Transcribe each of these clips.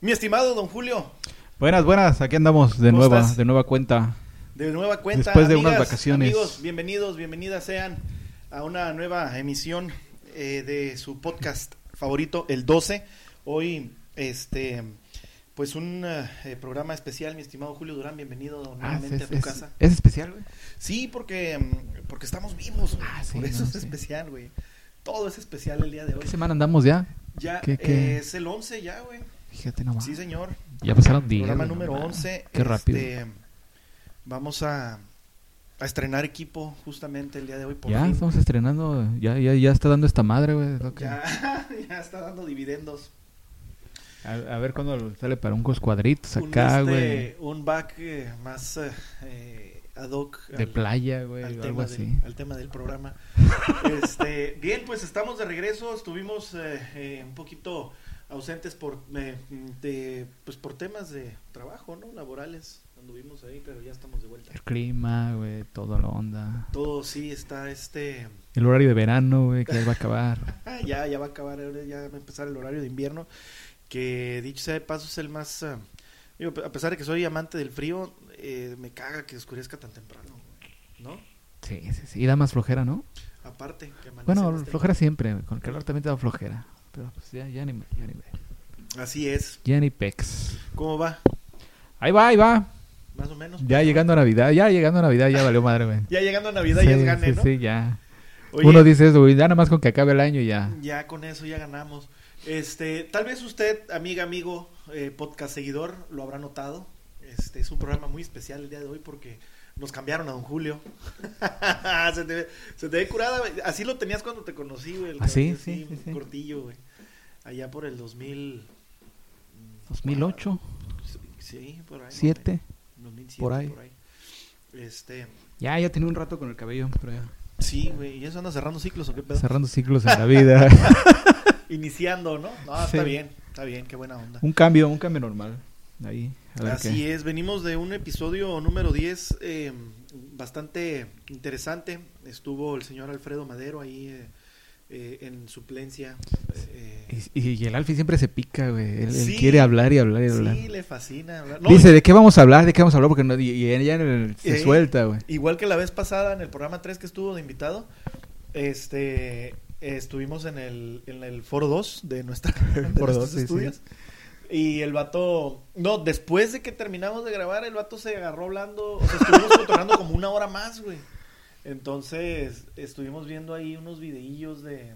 Mi estimado don Julio, Buenas, buenas, aquí andamos de ¿Cómo nueva, estás? de nueva cuenta. de nueva cuenta. Después de amigas, unas vacaciones. Amigos, bienvenidos, bienvenidas sean a una nueva emisión eh, de su podcast favorito, el 12. Hoy, este, pues un eh, programa especial, mi estimado Julio Durán, bienvenido nuevamente Ah, es, a tu es- casa. es especial, güey. Sí, porque, mm, porque estamos vivos, güey. Ah, sí, por eso no, es sí. especial, güey. Todo es especial el día de hoy. ¿Qué semana andamos ya? Ya ¿Qué- eh, qué? es el 11 ya, güey. Fíjate nomás. Sí, señor. Ya pasaron días. Programa güey, número no mames. 11. Qué rápido. este, vamos a, a estrenar equipo justamente el día de hoy. Por Ya fin. estamos estrenando, ya, ya, ya está dando esta madre, güey. Ya, ya está dando dividendos. A, a ver cuándo sale para unos cuadritos Un, acá, este, güey. un back eh, más eh, ad hoc. De al- playa, güey, al o algo tema, así. del, al tema del programa. este, bien, pues estamos de regreso. Estuvimos eh, eh, un poquito ausentes por eh, de, pues por temas de trabajo, ¿no? Laborales. Anduvimos ahí, pero ya estamos de vuelta. El clima, güey, todo la onda. Todo sí está este El horario de verano, güey, que ya va a acabar. Ya, ya va a acabar, ya va a empezar el horario de invierno, que dicho sea de paso es el más... digo, a pesar de que soy amante del frío, eh, me caga que oscurezca tan temprano, ¿no? Sí, sí, sí. Y da más flojera, ¿no? Aparte, que amanece Bueno, flojera siempre. Con el calor también te da flojera. Pero pues ya, ya ni, ya ni, temprano. Así es. ya ni pex. ¿Cómo va? Ahí va, ahí va. Más o menos. Ya llegando a Navidad, ya llegando a Navidad, ya valió madre, güey. Ya llegando a Navidad ya es gane, sí, ¿no? sí, ya. Oye, Uno dice eso, güey, ya nada más con que acabe el año ya. Ya con eso ya ganamos. Este, tal vez usted, amiga, amigo, eh, podcast seguidor, lo habrá notado. Este es un programa muy especial el día de hoy porque nos cambiaron a Don Julio. se, te, ve- se te ve curada, güey. así lo tenías cuando te conocí, güey. el ¿Ah, sí? Sí, sí, cortillo, güey. Allá por el 2000 2008, Sí, por ahí. ¿no? 7. 2007, por ahí. Este, Ya, ya tenía un rato con el cabello, pero ya. sí, güey, ¿y eso anda cerrando ciclos o qué pedo? Cerrando ciclos en la vida. Iniciando, ¿no? No, Sí. está bien, está bien, qué buena onda. un cambio, un cambio normal. Ahí, Así qué. es, venimos de un episodio número 10 eh, bastante interesante. Estuvo el señor Alfredo Madero ahí eh, eh, en suplencia. eh, Y, el Alfie siempre se pica, güey. Él, él Sí. quiere hablar y hablar y hablar. sí, le fascina hablar. No, Dice, ¿de qué vamos a hablar? ¿De qué vamos a hablar? Porque no, y, y ella se suelta, güey. Igual que la vez pasada en el programa 3 que estuvo de invitado, este estuvimos en el, en el foro 2 de, nuestra, de Foro nuestros 2, sí, sí. Y el vato, no, después de que terminamos de grabar, el vato se agarró hablando, o sea, estuvimos cotorreando como una hora más, güey. Entonces, estuvimos viendo ahí unos videillos de,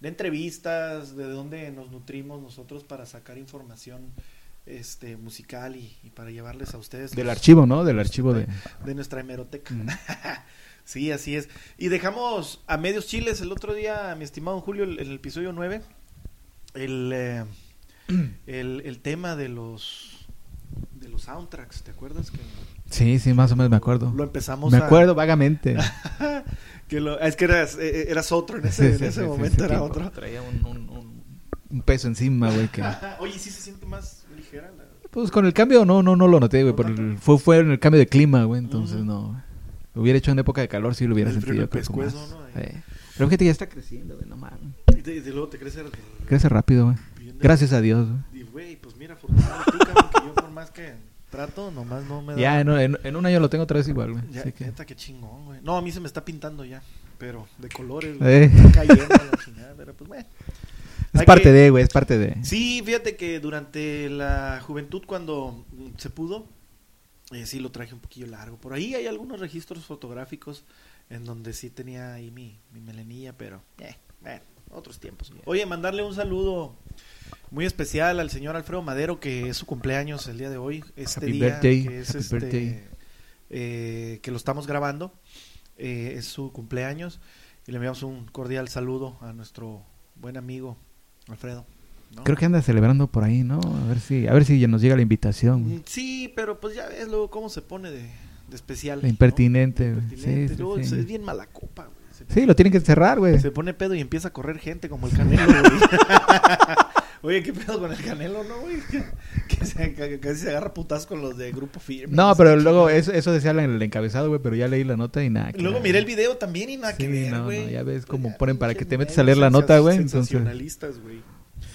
de entrevistas, de dónde nos nutrimos nosotros para sacar información este musical y, y para llevarles a ustedes Del los- archivo, ¿no? Del archivo de... de nuestra hemeroteca. Mm. sí, así es. Y dejamos a medios chiles el otro día, mi estimado Julio, el- en el episodio 9, el, eh, el, el tema de los de los soundtracks, ¿te acuerdas? Que Sí, sí, más o menos me acuerdo. lo empezamos Me a- acuerdo vagamente. que lo- es que eras, eh, eras otro en ese, Sí, en ese sí, momento, sí, era otro. Traía un, un- un- un peso encima, güey, que... Oye, sí se siente más ligera la... Pues con el cambio no, no, no lo noté, güey. ¿No por tanto? el- fue, fue en el cambio de clima, güey. Entonces no. Lo hubiera hecho en época de calor, sí lo hubiera El sentido. el pescuezo, más. ¿no? Sí. Pero fíjate ya está creciendo, güey, no mames. Y, te- y luego te crece Crece rápido, güey. Gracias a Dios, güey. Y güey, pues mira, tú, cabrón, que yo por más que trato, nomás no me da... Ya en, en, en un año lo tengo otra vez igual, güey. Ya, Así que... neta, qué chingón, güey. No, a mí se me está pintando ya, pero de colores, güey. Eh. Cayendo la chingada, pero pues bueno. Es Hay parte que- de, güey, es parte de. Sí, fíjate que durante la juventud, cuando se pudo, eh, sí lo traje un poquillo largo. Por ahí hay algunos registros fotográficos en donde sí tenía ahí mi, mi melenilla, pero, eh, bueno, otros tiempos. Oye, mandarle un saludo muy especial al señor Alfredo Madero, que es su cumpleaños el día de hoy. Este Happy día birthday, que es happy este, birthday. eh, que lo estamos grabando, eh, es su cumpleaños. Y le enviamos un cordial saludo a nuestro buen amigo Alfredo. ¿no? Creo que anda celebrando por ahí, ¿no? A ver si, a ver si nos llega la invitación. Mm, Sí, pero pues ya ves luego cómo se pone de, de especial. De ¿no? impertinente, impertinente. Sí, sí, Luego sí. es- bien mala copa, güey. Se, Sí, lo tienen que cerrar, güey. se pone pedo y empieza a correr gente como el Canelo, güey. Oye, ¿qué pedo con el Canelo, no, güey? Que, se, que casi se agarra putas con los de Grupo Firme. No, pero luego eso, eso decía en el encabezado, güey, pero ya leí la nota y nada. que Luego miré el video también y nada Sí, que ver, no, güey. no, ya ves cómo Ya, ponen para que te metes a leer la nota, güey, entonces- Sensacionalistas, güey.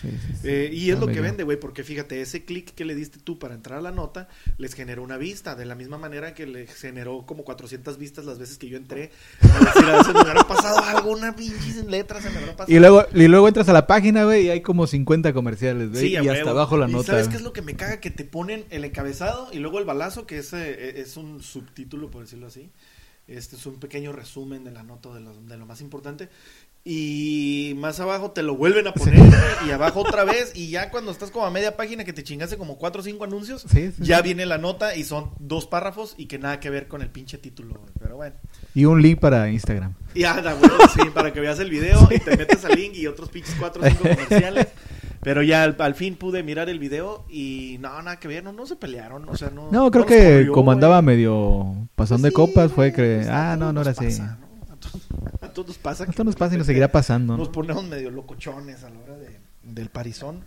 Sí, sí, sí. Eh, y es Está lo que vende, güey, porque fíjate, ese clic que le diste tú para entrar a la nota les generó una vista, de la misma manera que le generó como 400 vistas las veces que yo entré. A decir, a veces me habrá pasado alguna pinche letra, se me habrá pasado. Y luego, y luego entras a la página, güey, y hay como 50 comerciales, güey. Y huevo. hasta abajo la ¿Y nota. ¿Sabes qué es lo que me caga? Que te ponen el encabezado y luego el balazo, que es, eh, es un subtítulo, por decirlo así. Este es un pequeño resumen de la nota de lo, de lo más importante. Y más abajo te lo vuelven a poner y abajo otra vez. Y ya cuando estás como a media página que te chingaste como cuatro o cinco anuncios, Sí, sí, ya viene la nota y son dos párrafos y que nada que ver con el pinche título. güey. Pero bueno. Y un link para Instagram. Y anda, güey, sí, para que veas el video y te metes al link y otros pinches cuatro o cinco comerciales. Pero ya al, al fin pude mirar el video y no, nada que ver, no, no se pelearon, o sea, no. No, creo que corrió, como güey. andaba medio pasando de Sí, copas, fue que... pues, Ah, no, no era así. pasa, ¿no? A todos nos pasa. Nos pasa y nos seguirá pasando, Nos ¿no? ponemos medio locochones a la hora de, del parizón.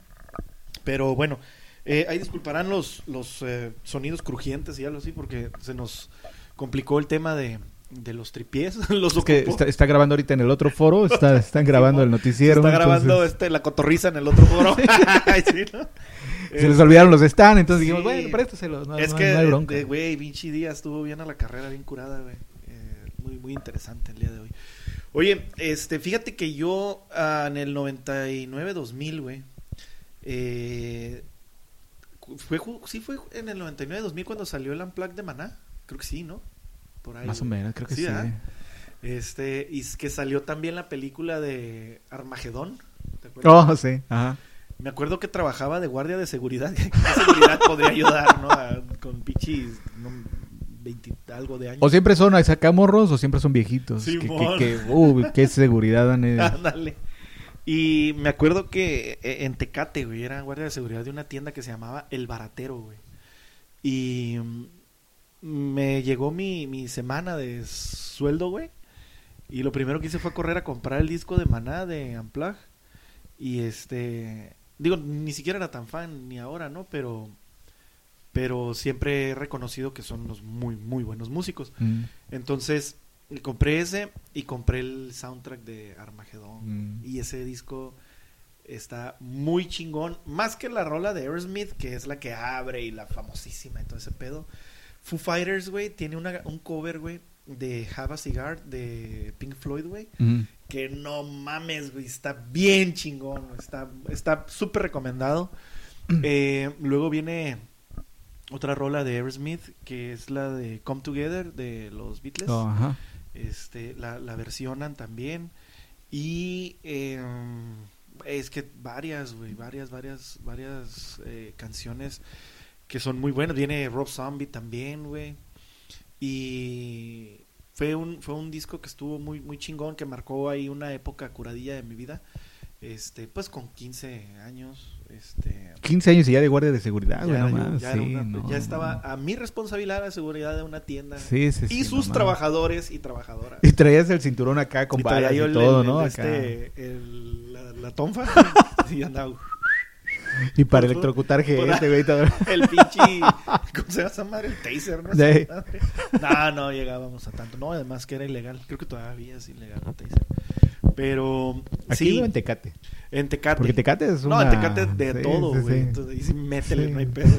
Pero bueno, eh, ahí disculparán los, los eh, sonidos crujientes y algo así, porque se nos complicó el tema de, de los tripiés. los Es que está, está grabando ahorita en el otro foro, está, están grabando el noticiero. está grabando entonces, este, la cotorriza en el otro foro. Ay, sí, ¿no? Se les olvidaron los stands, entonces dijimos, Sí. bueno, préstaselos, no, es no- que, no güey, Vinci Díaz estuvo bien a la carrera, bien curada, güey. Eh, muy, muy interesante el día de hoy. Oye, este, fíjate que yo ah, en el 99-2000, güey, eh, fue, sí fue en el 99-2000 cuando salió el Unplugged de Maná. Creo que sí, ¿no? Por ahí. Más o menos, creo que Sí, sí. Este, y es que salió también la película de Armagedón. ¿Te acuerdas? Oh, sí, ajá. Me acuerdo que trabajaba de guardia de seguridad. ¿Qué seguridad podría ayudar, no? A- con pichis, no, 20 algo de años. O siempre son acá morros o siempre son viejitos. que, que, Simón. que, uh, qué seguridad. Ándale. Y me acuerdo que eh, en Tecate, güey, era guardia de seguridad de una tienda que se llamaba El Baratero, güey. Y mm, me llegó mi, mi semana de sueldo, güey. Y lo primero que hice fue correr a comprar el disco de Maná de Unplug. Y este, digo, ni siquiera era tan fan ni ahora, ¿no? Pero pero siempre he reconocido que son unos muy muy buenos músicos. Mm, Entonces, compré ese y compré el soundtrack de Armagedón. Mm. Y ese disco está muy chingón. Más que la rola de Aerosmith, que es la que abre y la famosísima y todo ese pedo. Foo Fighters, güey, tiene una, un cover, güey, de Have a Cigar de Pink Floyd, güey. mm. Que no mames, güey, está bien chingón. Está está súper recomendado. Eh, luego viene otra rola de Aerosmith, que es la de Come Together de los Beatles. Oh, ajá. Este, la, la versionan también. Y eh, es que varias, güey, varias, varias, varias eh, canciones que son muy buenas. Viene Rob Zombie también, güey. Y fue un, fue un disco que estuvo muy, muy chingón, que marcó ahí una época curadilla de mi vida. Este, pues con 15 años, este, 15 años y ya de guardia de seguridad, ya, güey, no yo- más. ya era sí, una- no, ya estaba no. a mi responsabilidad la seguridad de una tienda Sí, sí, y sus trabajadores y trabajadoras. Y traías el cinturón acá con Y balas y todo, el- ¿no? el- Acá. este, el- la, la tonfa. sí, andaba. Y para electrocutar gente, güey. El pinche. ¿Cómo se llama madre? El taser, ¿no? Sí. No, no llegábamos a tanto. No, además que era ilegal. Creo que todavía es ilegal el taser. Pero. Aquí sí, en Tecate. en Tecate. Porque Tecate es No, una... en Tecate de sí, todo, güey. sí. Entonces ahí sí métele, no hay pedo.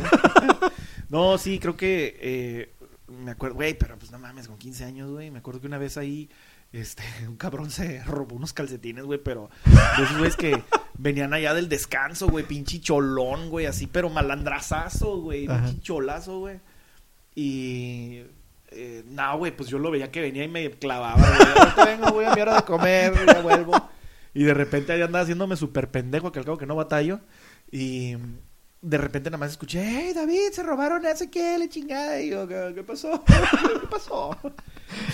no, sí, creo que eh, me acuerdo, güey, pero pues no mames, con 15 años, güey. Me acuerdo que una vez ahí, este, un cabrón se robó unos calcetines, güey, pero de esos güeyes que venían allá del descanso, güey, pinche cholón, güey, así, pero malandrazazo, güey, pinche cholazo, güey. Y. Eh, no, güey, pues yo lo veía que venía y me clavaba. Ahorita vengo, güey, a mi hora de comer, ya vuelvo. Y de repente ahí andaba haciéndome súper pendejo, que al cabo que no batallo. Y de repente nada más escuché, hey, David, se robaron a ese que le chingada. Y yo, ¿qué, qué pasó? ¿Qué pasó?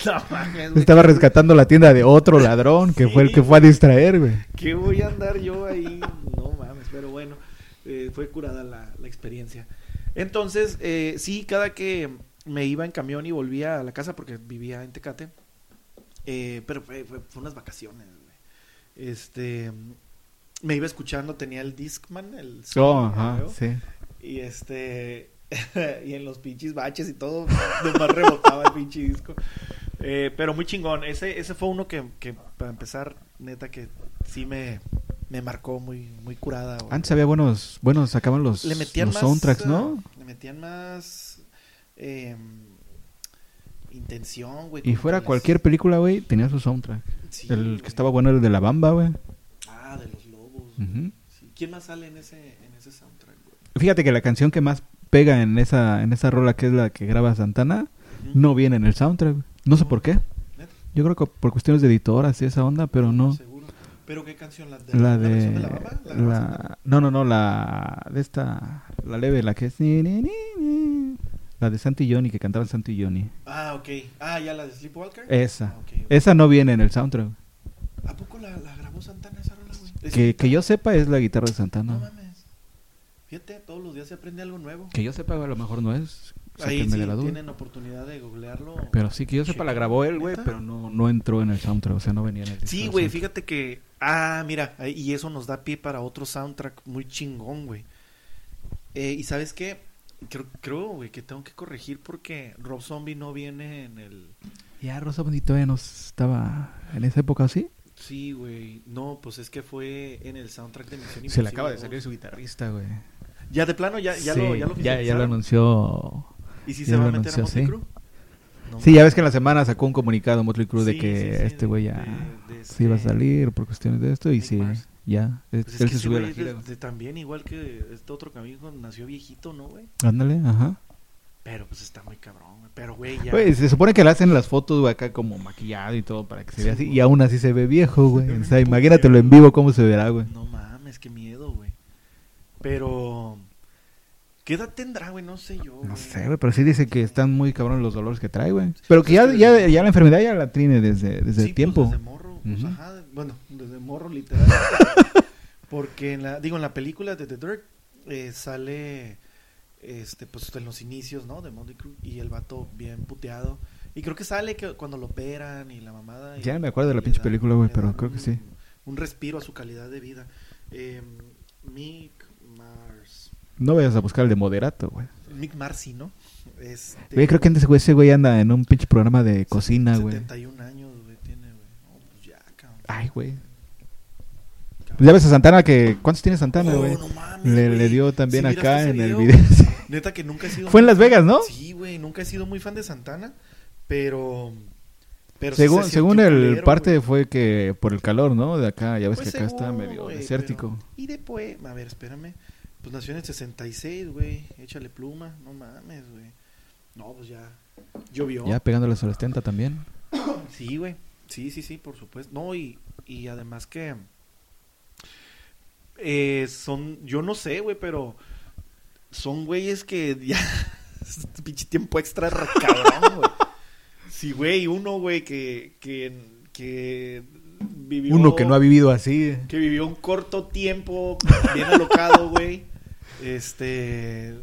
No mames, güey. Estaba rescatando la tienda de otro ladrón que fue el que fue a distraer, güey. ¿Qué voy a andar yo ahí? No mames, pero bueno, eh, fue curada la, la experiencia. Entonces, eh, sí, cada que me iba en camión y volvía a la casa, porque vivía en Tecate, eh, pero fue, fue, fue unas vacaciones, güey. Este, me iba escuchando, tenía el Discman, el Oh, ajá, creo, sí. y este, y en los pinches baches y todo, nomás rebotaba el pinche disco. Eh, pero muy chingón. Ese, ese fue uno que, que, para empezar, neta, que sí me, me marcó muy, muy curada, güey. Antes había buenos, buenos, sacaban los, Le metían los más, soundtracks, ¿no? Le metían más eh, intención, güey. Y fuera las- cualquier película, güey, tenía su soundtrack. Sí, el güey. que estaba bueno era el de la Bamba, güey. Ah, de los lobos. Sí. ¿Quién más sale en ese, en ese soundtrack, güey? Fíjate que la canción que más pega en esa, en esa rola que es la que graba Santana, no viene en el soundtrack. güey. No sé por qué. ¿Neta? Yo creo que por cuestiones de editoras y esa onda, pero no. Seguro. ¿Pero qué canción? ¿La de La versión de... la bamba? ¿La La, no, no, no, la de esta... La leve, la que es... La de Santi Johnny, que cantaban Santi Johnny. Ah, ok. Ah, ¿ya la de Sleepwalker? Esa. Ah. Esa no viene en el soundtrack. ¿A poco la, la grabó Santana esa rola, güey? ¿Es Que, que yo sepa es la guitarra de No Santana. mames. Fíjate, todos los días se aprende algo nuevo. Que yo sepa a lo mejor no es. Ahí sí de la duda. tienen oportunidad de googlearlo. Pero sí, que yo sepa la grabó él, güey, pero no, no entró en el soundtrack, o sea, no venía en el Sí, güey, fíjate que... Ah, mira, y eso nos da pie para otro soundtrack muy chingón, güey. Eh, y ¿sabes qué? Creo, creo, güey, que tengo que corregir porque Rob Zombie no viene en el... Ya Rosa Bonito todavía no estaba en esa época, ¿sí? Sí, güey. No, pues es que fue en el soundtrack de Misión Se le Imposible acaba de 2. salir su guitarrista, güey. Ya de plano, ya, ya Sí, lo, ya lo ya, ya lo anunció. ¿Y si ya se va lo a meter a anunció, Motley sí. Crue? No Sí, ya ves que en la semana sacó un comunicado Motley Crue de que sí, sí, este güey ya de- de se iba a este- salir por cuestiones de esto y Nick sí, Mars. Ya. Pues Él es que se subió a la gira. de- güey. de también, igual que este otro amigo, nació viejito, ¿no, güey? Ándale, ajá. Pero pues está muy cabrón, güey. Pero, güey, ya. Güey, se supone que le hacen las fotos, güey, acá como maquillado y todo para que se vea así. Y aún así se ve viejo, güey. O sea, imagínatelo en vivo cómo se verá, güey. No mames, qué miedo, güey. Pero. ¿Qué edad tendrá, güey? No sé yo. No sé, güey, pero sí dice que están muy cabrones los dolores que trae, güey. Pero que ya, ya, ya la enfermedad ya la tiene desde, desde Sí, pues, tiempo. desde morro. pues, ajá, bueno, desde morro, literal. Porque en la, digo, en la película de The Dirt eh, sale, este, pues en los inicios, ¿no? De Motley Crue y el vato bien puteado. Y creo que sale que cuando lo operan y la mamada. y- Ya me acuerdo de la pinche película, güey, pero creo que sí. Un respiro a su calidad de vida. Eh, Mick Mars. No vayas a buscar el de moderato, güey. Mick Marcy, ¿no? Este, Güey, creo que antes, güey, ese güey anda en un pinche programa de cocina, güey. 71 años, güey, tiene, güey. No, pues ya, cabrón. Ay, güey. Pues ya ves a Santana que... ¿Cuántos tiene Santana, Oh, güey? no mames, le, le dio también ¿Sí miraste acá en el video? Neta que nunca he sido. Fue en Las Vegas, ¿no? Sí, güey, nunca he sido muy fan de Santana, pero. según se según el culero, parte fue que por el calor, ¿no? De acá, ya ves Pues que acá está medio desértico. pero- Y después, a ver, espérame. Pues nació en el 66, güey. Échale pluma, no mames, güey. No, pues ya. Llovió. Ya pegándole a su 70 también. Sí, güey. Sí, sí, sí, por supuesto. No, y, y además que. eh, son. Yo no sé, güey, pero. Son güeyes que ya. pinche tiempo extra cabrón, güey. Sí, güey, uno, güey, que. que, que vivió. Uno que no ha vivido así. Que vivió un corto tiempo, bien alocado, güey. Este.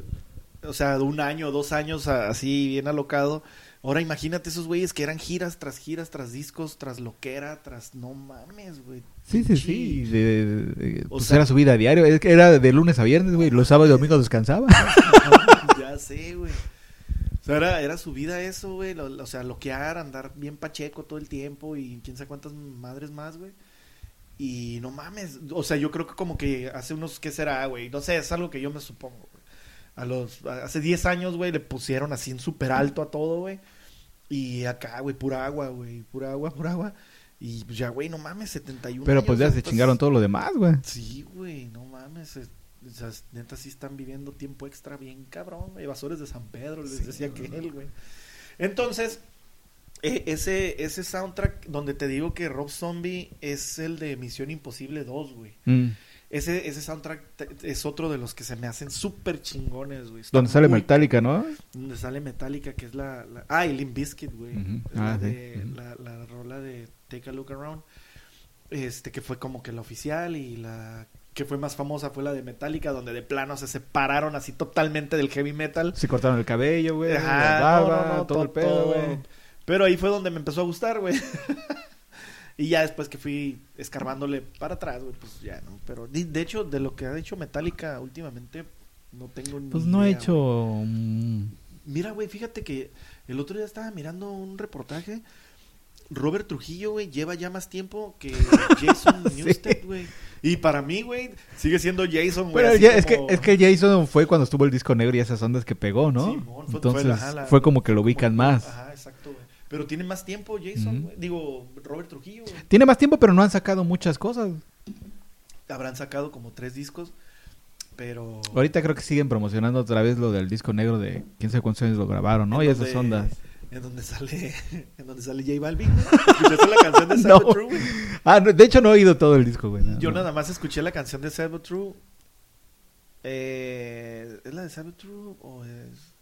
O sea, de un año, dos años así, bien alocado. Ahora imagínate esos güeyes que eran giras tras giras, tras discos, tras loquera, tras. No mames, güey. Sí, sí, sí. De- de- de- O pues sea- era su vida diario. Era de lunes a viernes, güey. Los sábados y domingos descansaba. ya sé, güey. O sea, era, era su vida eso, güey. o sea, loquear, andar bien pacheco todo el tiempo y quién sabe cuántas madres más, güey. Y no mames. O sea, yo creo que como que hace unos, ¿qué será, güey? No sé, es algo que yo me supongo. A los, a- hace 10 años, güey, le pusieron así en súper alto a todo, güey. Y acá, güey, pura agua, güey. Pura agua, pura agua. Y pues ya, güey, no mames, 71 Pero años, pues ya se chingaron todo lo demás, güey. Sí, güey, no mames. es- o sea, neta sí están viviendo tiempo extra bien cabrón, güey. Evasores de San Pedro, les Sí, decía no, que no. él, güey. Entonces, eh, ese, ese soundtrack donde te digo que Rob Zombie es el de Misión Imposible 2, güey. Mm. Ese, ese soundtrack es otro de los que se me hacen súper chingones, güey. Está Donde sale Metallica, ¿no? Donde sale Metallica, que es la... la- ah, y Limp Bizkit, güey. Es la, sí. de- Ujú. la, la rola de Take a Look Around. Este, que fue como que la oficial y la que fue más famosa fue la de Metallica, donde de plano se separaron así totalmente del heavy metal. Se cortaron el cabello, güey. Ajá, la barba, no, no, no, todo el pedo, güey. Pero ahí fue donde me empezó a gustar, güey. y ya después que fui escarbándole para atrás, güey, pues ya, ¿no? Pero de, de hecho, de lo que ha hecho Metallica últimamente, no tengo ni Pues no he idea, hecho... güey. Mira, güey, fíjate que el otro día estaba mirando un reportaje. Robert Trujillo, güey, lleva ya más tiempo que Jason Sí. Newsted, güey. Y para mí, güey, sigue siendo Jason, güey. Pero ya, es, que, es que Jason fue cuando estuvo el disco negro y esas ondas que pegó, ¿no? Simón, fue- Entonces fue la- fue como que lo ubican como- más. Ajá, exacto, güey. Pero tiene más tiempo Jason. Digo, Robert Trujillo. Tiene más tiempo, pero no han sacado muchas cosas. Habrán sacado como tres discos, pero... Ahorita creo que siguen promocionando otra vez lo del disco negro de quién sabe cuántos años lo grabaron, ¿no? en Y esas donde- ondas. En donde sale, en donde sale J Balvin. ¿Escuchaste la canción de No. Cyber True? Ah, no, de hecho no he oído todo el disco, güey. no, Yo nada más escuché la canción de Cyber True. Eh, ¿Es la de Cyber True o es...?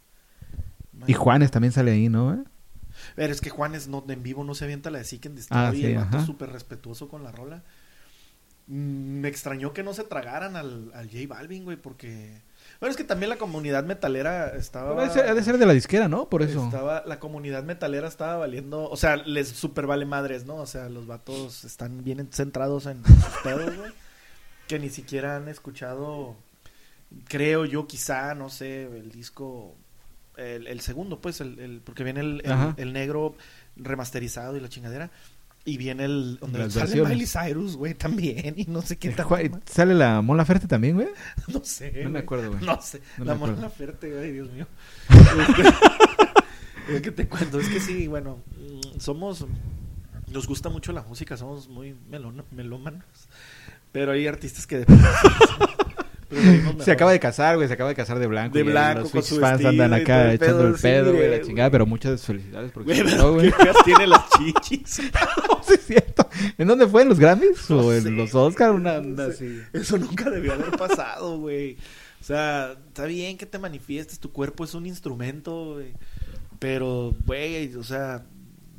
Y Juanes también sale ahí, ¿no? eh? Pero es que Juanes no, en vivo no se avienta la de Seek and Destroy Ah, sí, el vato es súper respetuoso con la rola. Mm, Me extrañó que no se tragaran al, al J Balvin, güey, porque... Bueno, es que también la comunidad metalera estaba... Pero ha de ser- de ser de la disquera, ¿no? Por eso. Estaba, la comunidad metalera estaba valiendo, o sea, les super vale madres, ¿no? O sea, los vatos están bien centrados en sus pedos, güey. Que ni siquiera han escuchado, creo yo, quizá, no sé, el disco, el, el segundo, pues, el, el- porque viene el, el- el negro remasterizado y la chingadera. Y viene el donde Las sale versiones. Miley Cyrus, güey, también. Y no sé qué tal. Ju- ¿Sale la Mola Ferte también, güey? No sé. No me acuerdo, güey. No sé. No la. Mona Ferte, güey, Dios mío. Este, es que te cuento, es que sí, bueno, mm, somos. Nos gusta mucho la música, somos muy melón- melómanos. Pero hay artistas que. Se acaba de casar, güey. Se acaba de casar de blanco. De blanco, Los con su fans andan vestido acá echando el pedo, güey, la chingada. Pero muchas felicidades porque Güey, güey. ¿qué tiene las chichis. No, sí es cierto. ¿En dónde fue? ¿En los Grammys? No ¿O en sé, los Oscars? Una onda así. Eso nunca debió haber pasado, güey. O sea, está bien que te manifiestes, tu cuerpo es un instrumento, güey. Pero, güey, o sea,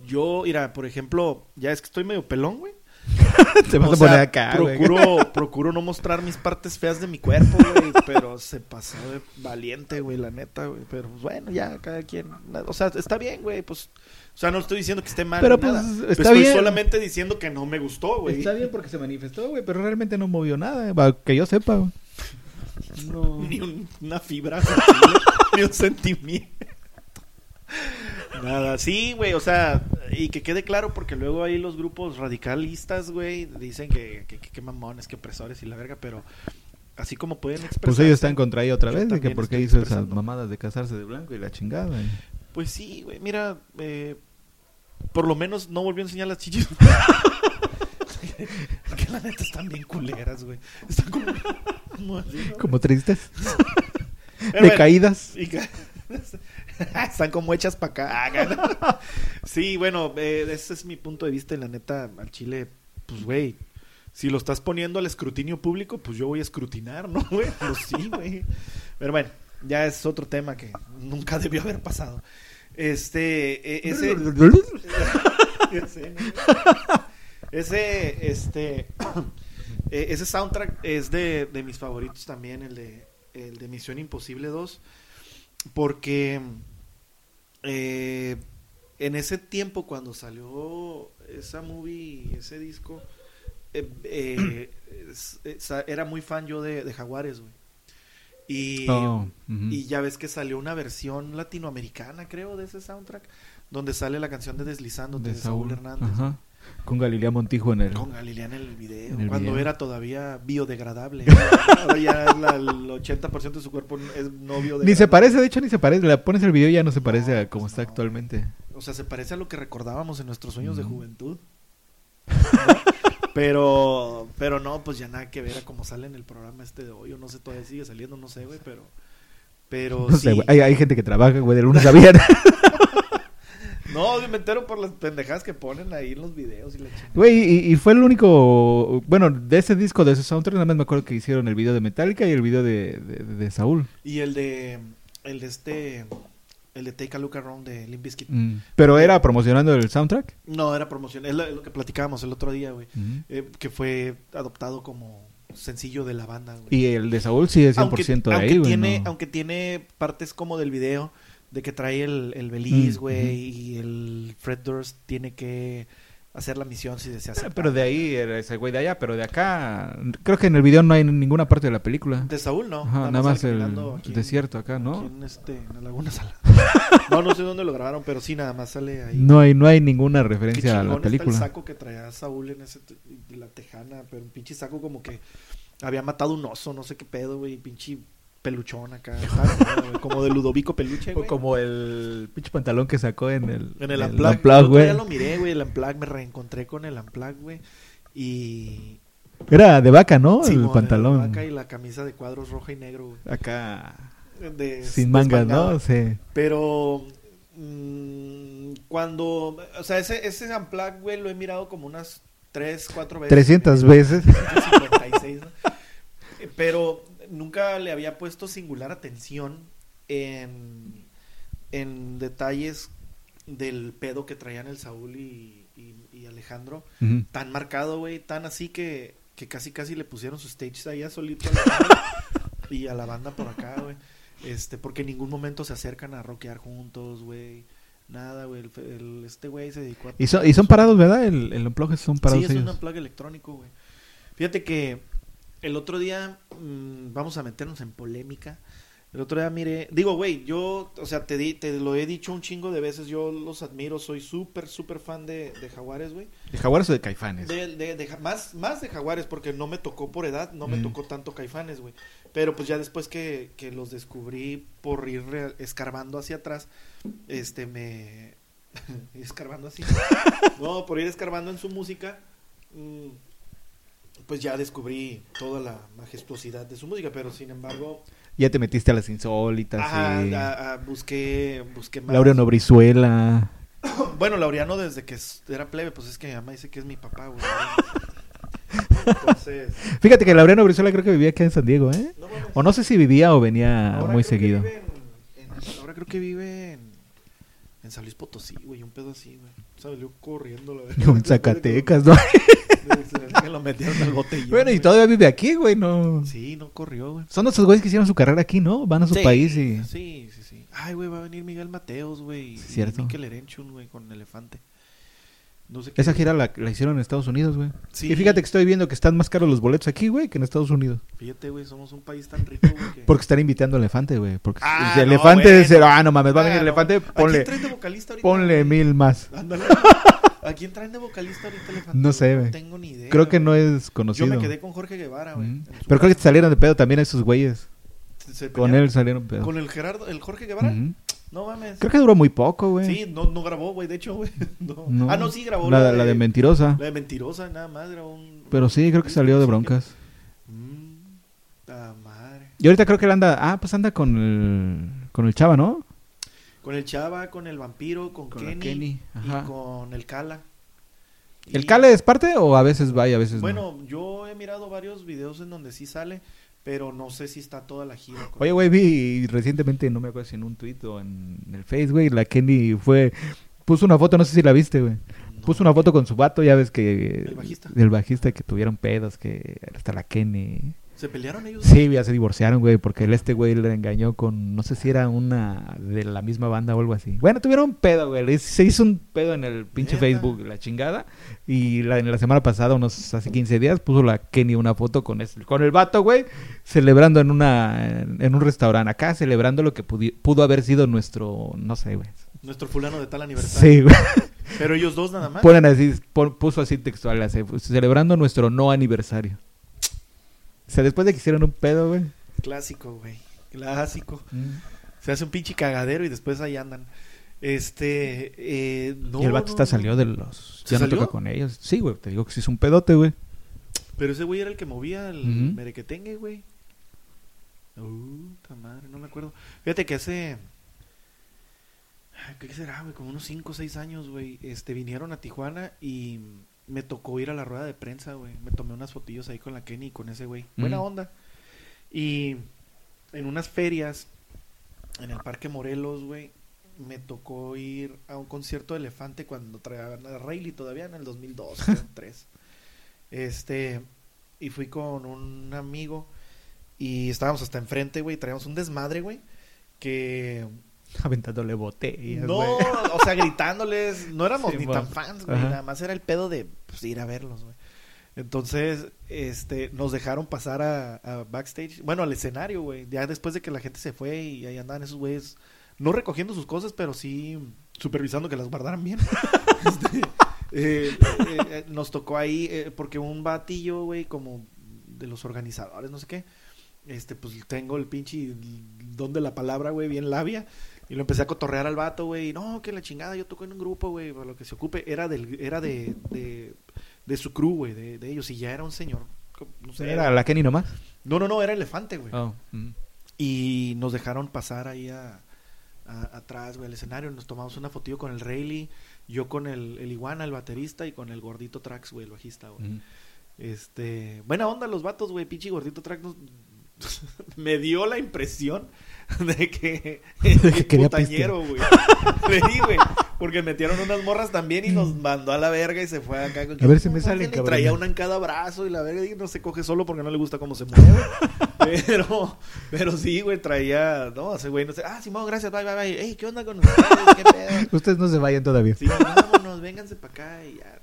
yo, mira, por ejemplo, ya es que estoy medio pelón, güey. Te vas O a sea, poner acá, güey. procuro, procuro no mostrar mis partes feas de mi cuerpo, güey. pero se pasó de valiente, güey, la neta, güey. Pero pues, bueno, ya, cada quien. O sea, está bien, güey, pues. O sea, no estoy diciendo que esté mal. Pero, ni pues, nada. está Estoy bien. solamente diciendo que no me gustó, güey. Está bien porque se manifestó, güey, pero realmente no movió nada, va, que yo sepa, güey. No. Ni un- una fibra ni un sentimiento. Nada, sí, güey, o sea, y que quede claro porque luego ahí los grupos radicalistas, güey, dicen que, que, que, que mamones, que opresores y la verga, pero así como pueden expresar. Pues ellos están contra ella otra vez, de que también por qué estoy hizo esas mamadas de casarse de blanco y la chingada. y- Pues sí, güey, mira, eh, por lo menos no volvió a enseñar las chichis. Porque la neta están bien culeras, güey. Están como... como así, ¿no? Como tristes, decaídas. Y que- Están como hechas para acá. Ah, sí, bueno, eh, ese es mi punto de vista. Y la neta, al Chile, pues, güey, si lo estás poniendo al escrutinio público, pues yo voy a escrutinar, ¿no, güey? Pues sí, güey. Pero bueno, ya es otro tema que nunca debió haber pasado. Este, eh, ese. Ese, este, eh, ese soundtrack es de, de mis favoritos también, el de, el de Misión Imposible 2, porque eh, en ese tiempo cuando salió esa movie, ese disco, eh, eh, esa- era muy fan yo de, de Jaguares, güey. Y, Oh, y ya ves que salió una versión latinoamericana, creo, de ese soundtrack, donde sale la canción de Deslizándote de, Saúl, Hernández. Ajá. Con Galilea Montijo en el. Con Galilea en el video, En el cuando video. era todavía biodegradable. Ahora ya la- el 80% de su cuerpo es no biodegradable. Ni se parece, de hecho, ni se parece. Le pones el video y ya no se parece a como pues está no. actualmente. O sea, se parece a lo que recordábamos en nuestros sueños de juventud. pero, pero no, pues ya nada que ver a cómo sale en el programa este de hoy. O no sé, todavía sigue saliendo, no sé, güey, pero... Pero No sé, sí. güey. Hay, hay gente que trabaja, güey, de lunes a viernes. No, me entero por las pendejadas que ponen ahí en los videos y la chingada. Güey, y, y fue el único. Bueno, de ese disco, de ese soundtrack, nada más me acuerdo que hicieron el video de Metallica y el video de, de, de Saúl. Y el de... El de este... El de Take a Look Around de Limp Bizkit. Mm. Pero era promocionando el soundtrack. No, era promoción. Es lo, que platicábamos el otro día, güey. Ujú. Eh, que fue adoptado como sencillo de la banda, güey. Y el de Saúl sí es 100% aunque, de aunque ahí, güey. tiene, ¿no? aunque tiene partes como del video de que trae el, el Belize, Mm, güey, y el Fred Durst tiene que hacer la misión si deseas. Ah, Pero de ahí era ese güey de allá, pero de acá. Creo que en el video no hay ninguna parte de la película. De Saúl, no. Ajá, nada más sale el, aquí desierto acá, aquí ¿no? en, este, en la Laguna Salada. no, no sé dónde lo grabaron, pero sí, nada más sale ahí. No hay, no hay ninguna referencia a la está película. el saco que traía Saúl en ese la tejana, pero un pinche saco como que había matado un oso, no sé qué pedo, güey, pinche peluchón acá, ¿sabes? como de Ludovico Peluche, O güey. como el pinche pantalón que sacó en el, En el El otro güey. día lo miré, güey, el Unplugged, me reencontré con el Unplugged, güey. Y... Era de vaca, ¿no? El pantalón. vaca y la camisa de cuadros roja y negro, güey. Acá. De- Sin mangas. ¿no? Sí. Pero mm, cuando, o sea, ese, ese Unplugged, güey, lo he mirado como unas 3, 4 veces. 300 veces. 156, ¿no? Eh, Pero nunca le había puesto singular atención en, en detalles del pedo que traían el Saúl y, y- y Alejandro. Tan marcado, güey, tan así que, que casi casi le pusieron sus stages allá solito a la banda y a la banda por acá, güey. Este, porque en ningún momento se acercan a rockear juntos, güey. Nada, güey. El, el- este güey se dedicó a... Y, son, y son parados, ¿verdad? El, el Unplugged son parados Sí, es ellos. un plug electrónico, güey. Fíjate que el otro día, mm, vamos a meternos en polémica. El otro día miré, digo, güey, yo, o sea, te, di, te lo he dicho un chingo de veces, yo los admiro, soy súper, súper fan de, de Jaguares, güey. ¿De Jaguares o de Caifanes? De, de- de más, más de Jaguares, porque no me tocó por edad, no me Mm. tocó tanto Caifanes, güey. Pero pues ya después que, que los descubrí por ir re- escarbando hacia atrás, este me... escarbando así. no, por ir escarbando en su música, mm, pues ya descubrí toda la majestuosidad de su música, pero sin embargo, Ya te metiste a las insólitas. ajá, y... a- a- busqué, busqué más. Laureano Brizuela. Bueno, Laureano desde que era plebe, pues es que mi mamá dice que es mi papá, güey. Entonces... Fíjate que Laureano Brizuela creo que vivía acá en San Diego, ¿eh? No. O no sé si vivía o venía muy seguido. en- ahora creo que vive en, en San Luis Potosí, güey, un pedo así, güey. Salió corriendo, la verdad. En Zacatecas, ¿no? Que lo metieron al botellón. bueno, y todavía vive aquí, güey, no... Sí, no corrió, güey. Son esos güeyes que hicieron su carrera aquí, ¿no? Van a su Sí, país y... Sí, sí, sí. Ay, güey, va a venir Miguel Mateos, güey. Sí, cierto. Mikel Erenchun, güey, con Elefante. No sé qué. Esa gira la, la hicieron en Estados Unidos, güey. Sí. Y fíjate que estoy viendo que están más caros los boletos aquí, güey, que en Estados Unidos. Fíjate, güey, somos un país tan rico, güey. que- Porque están invitando a Elefante, güey. Porque Ah, si no, Elefante bueno. dice, ah, no mames, va a venir Ah, no. Elefante, ¿A quién ponle, traen de vocalista ahorita? ponle mil más. Ándale. ¿A quién traen de vocalista ahorita Elefante? No sé, güey. No tengo ni idea. Creo que no es conocido. Yo me quedé con Jorge Guevara, güey. Mm. Pero creo que salieron de pedo también esos güeyes. Se- se Con él salieron pedo. ¿Con el Gerardo, el Jorge Guevara? No mames. Creo que duró muy poco, güey. Sí, no, no grabó, güey, de hecho, güey. No. No. Ah, no, sí grabó La, la de mentirosa. La de mentirosa, nada más, grabó un... Pero sí, creo que salió de broncas. Mm, ah, madre. Y ahorita creo que él anda, ah, pues anda con el, con el chava, ¿no? Con el Chava, con el Vampiro, con, Con Kenny, Kenny, ajá. y con el Cala. ¿El Y- Cale es parte o a veces va y a veces no? Bueno, yo he mirado varios videos en donde sí sale, pero no sé si está toda la gira. con- Oye, güey, vi recientemente, no me acuerdo si en un tweet o en el Face, güey, la Kenny fue, puso una foto, no sé si la viste, güey. No. Puso una foto con su vato, ya ves que... ¿El bajista? Del bajista que tuvieron pedos, que hasta la Kenny... ¿Se pelearon ellos? Sí, ya se divorciaron, güey, porque el este güey le engañó con, no sé si era una de la misma banda o algo así. Bueno, tuvieron un pedo, güey. Se hizo un pedo en el pinche Neta. Facebook, la chingada. Y la, en la semana pasada, unos hace 15 días, puso la Kenny una foto con con el vato, güey, celebrando en una en, en un restaurante acá, celebrando lo que pudi- pudo haber sido nuestro, no sé, güey. Nuestro fulano de tal aniversario. Sí, güey. Pero ellos dos nada más. Ponen así, pon- puso así textual, así, celebrando nuestro no aniversario. O sea, después de que hicieron un pedo, güey. Clásico, güey. Clásico. Se hace un pinche cagadero y después ahí andan. Este, eh, no, y el vato no, está salió de los. ¿Se Ya no salió? toca con ellos. Sí, güey. Te digo que sí es un pedote, güey. Pero ese güey era el que movía el Ujú. merequetengue, güey. Uh, madre, no me acuerdo. Fíjate que hace. ¿Qué será, güey? Como unos 5 o 6 años, güey. Este, vinieron a Tijuana y me tocó ir a la rueda de prensa, güey. Me tomé unas fotillos ahí con la Kenny y con ese güey. Buena onda. Y en unas ferias, en el Parque Morelos, güey, me tocó ir a un concierto de Elefante cuando traían a Rayleigh todavía en el 2002, 2003. Este, y fui con un amigo y estábamos hasta enfrente, güey, traíamos un desmadre, güey, que Aventándole botellas, No, güey. o sea, gritándoles. No éramos Sí, ni bueno. tan fans, güey. Ajá. Nada más era el pedo de pues, ir a verlos, güey. Entonces, este, nos dejaron pasar a, a backstage, bueno, al escenario, güey. Ya después de que la gente se fue y ahí andaban esos güeyes, no recogiendo sus cosas, pero sí supervisando que las guardaran bien. Este, eh, eh, eh, nos tocó ahí, eh, porque un batillo, güey, como de los organizadores, no sé qué, este, pues tengo el pinche don de la palabra, güey, bien labia. Y lo empecé a cotorrear al vato, güey. No, que la chingada, yo toco en un grupo, güey, para lo que se ocupe. Era del, era de, de, de su crew, güey, de, de ellos. Y ya era un señor. No sé, ¿Era la Kenny nomás? No, no, no, era elefante, güey. Oh, mm. Y nos dejaron pasar ahí a, a- atrás, güey, al escenario. Nos tomamos una fotillo con el Rayleigh, yo con el, el Iguana, el baterista, y con el gordito Trax, güey, el bajista, güey. Mm. Este, buena onda los vatos, güey, pinche gordito nos- me dio la impresión de que que quería putañero, güey. Sí, güey, porque metieron unas morras también y nos mandó a la verga y se fue acá. con A ver si "No, me salen, y cabrón". Traía una en cada brazo y la verga y no se coge solo porque no le gusta cómo se mueve. pero, pero sí, güey, traía, no, ese güey no sé, ah, Simón, gracias, bye, bye, bye. Ey, ¿qué onda con ustedes? ¿Qué pedo? Ustedes no se vayan todavía. Sí, vámonos, vénganse para acá y ya.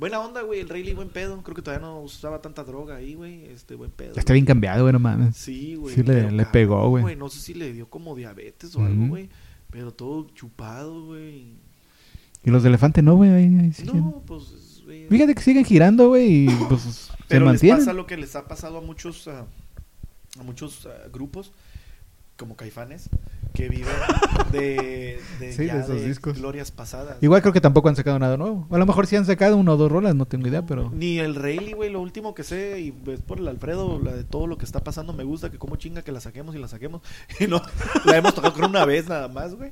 Buena onda, güey, el Rayleigh buen pedo. Creo que todavía no usaba tanta droga ahí, güey. Este, buen pedo. Está bien cambiado, güey, no mames. Sí, güey. Sí le- le pegó, güey. No sé si le dio como diabetes o algo, güey. Pero todo chupado, güey. Y los de elefante no, güey. siguen. No, pues, güey. Fíjate que siguen girando, güey, y pues se Pero les mantienen. pasa lo que les ha pasado a muchos, ah, a muchos ah, grupos, como Caifanes, que viven de, de, Sí, ya de esos de discos. glorias pasadas. Igual creo que tampoco han sacado nada nuevo. A lo mejor sí han sacado uno o dos rolas, no tengo idea, pero... Ni el Rayleigh, güey, lo último que sé, y es por el Alfredo, la de todo lo que está pasando, me gusta, que como chinga que la saquemos y la saquemos. Y no, la hemos tocado creo una vez nada más, güey.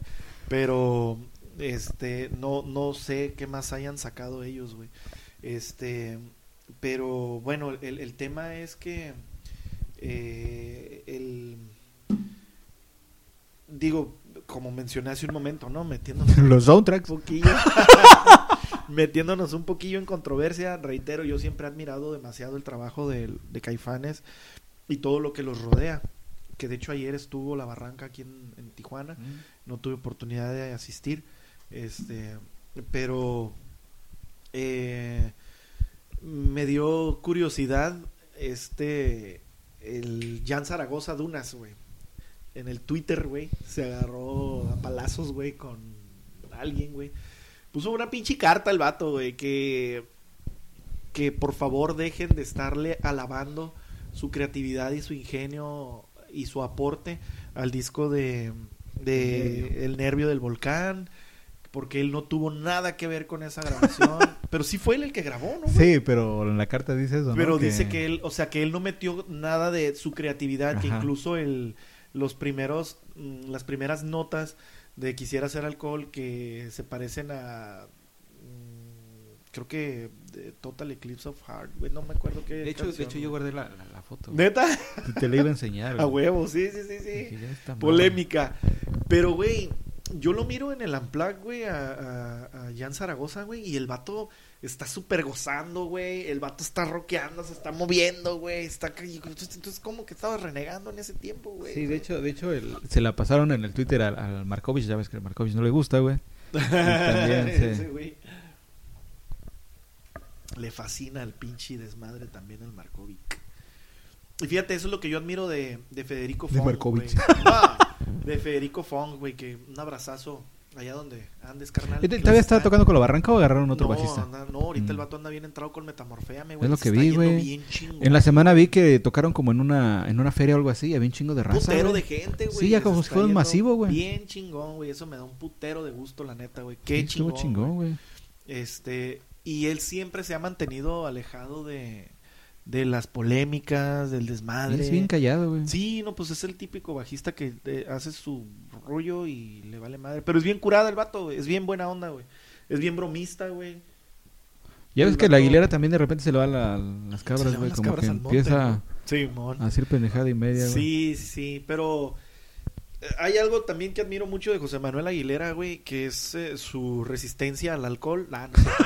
Pero, este, no, no sé qué más hayan sacado ellos, güey. Este, pero, bueno, el, el tema es que, eh, el, digo, como mencioné hace un momento, ¿no? Metiéndonos Los soundtracks. un poquillo. metiéndonos un poquillo en controversia, reitero, yo siempre he admirado demasiado el trabajo de, de Caifanes y todo lo que los rodea. Que de hecho ayer estuvo la barranca aquí en, en Tijuana, no tuve oportunidad de asistir, este, pero eh, me dio curiosidad este el Jan Zaragoza Dunas, güey. En el Twitter, güey, se agarró a palazos, güey, con alguien, güey. Puso una pinche carta al vato, güey, que que por favor dejen de estarle alabando su creatividad y su ingenio y su aporte al disco de, de El Nervio del Volcán, porque él no tuvo nada que ver con esa grabación, pero sí fue él el que grabó, ¿no? güey? Sí, pero en la carta dice eso, ¿no? Pero dice que él, o sea, que él no metió nada de su creatividad, que incluso el, los primeros, mm, las primeras notas de Quisiera hacer alcohol que se parecen a, mm, creo que de Total Eclipse of Heart, güey, no me acuerdo qué. De hecho, de hecho yo guardé la, la, la foto. ¿Neta? Y te la iba a enseñar. A güey. huevo, sí, sí, sí, sí. Mal. Polémica. Pero, güey, yo lo miro en el Unplugged, güey, a, a, a Jan Zaragoza, güey, y el vato está súper gozando, güey. El vato está rockeando, se está moviendo, güey. Está... Entonces, como que estaba renegando en ese tiempo, güey? Sí, de hecho, de hecho el- se la pasaron en el Twitter al, al Markovich. Ya ves que al Markovich no le gusta, güey. también, sí. Ese güey. Le fascina el pinche desmadre también al Markovic. Y fíjate, eso es lo que yo admiro de, de Federico De Fong. Markovic. güey. No, de Federico Fong, güey, que un abrazazo allá donde andes, carnal. ¿Todavía estaba está tocando con la barranca o agarraron otro no, bajista? anda- no, ahorita el Mm. vato anda bien entrado con Metamorfea, güey. Es lo que vi, güey. En la semana vi que tocaron como en una en una feria o algo así. Había un chingo de raza. putero de gente, güey. Sí, ya como si fuera un masivo, güey. Bien chingón, güey. Eso me da un putero de gusto, la neta, güey. Qué Sí, chingón. chingón, güey. Este, y él siempre se ha mantenido alejado de, de las polémicas, del desmadre. Es bien callado, güey. Sí, no, pues es el típico bajista que eh, hace su rollo y le vale madre. Pero es bien curada el vato, güey. Es bien buena onda, güey. Es bien bromista, güey. Ya ves el que la vato- Aguilera también de repente se le va la- las cabras, güey. Como cabras que empieza. Sí, a hacer pendejada y media, güey. Sí, sí, sí, pero eh, hay algo también que admiro mucho de José Manuel Aguilera, güey, que es eh, su resistencia al alcohol. Ah, no, cierto.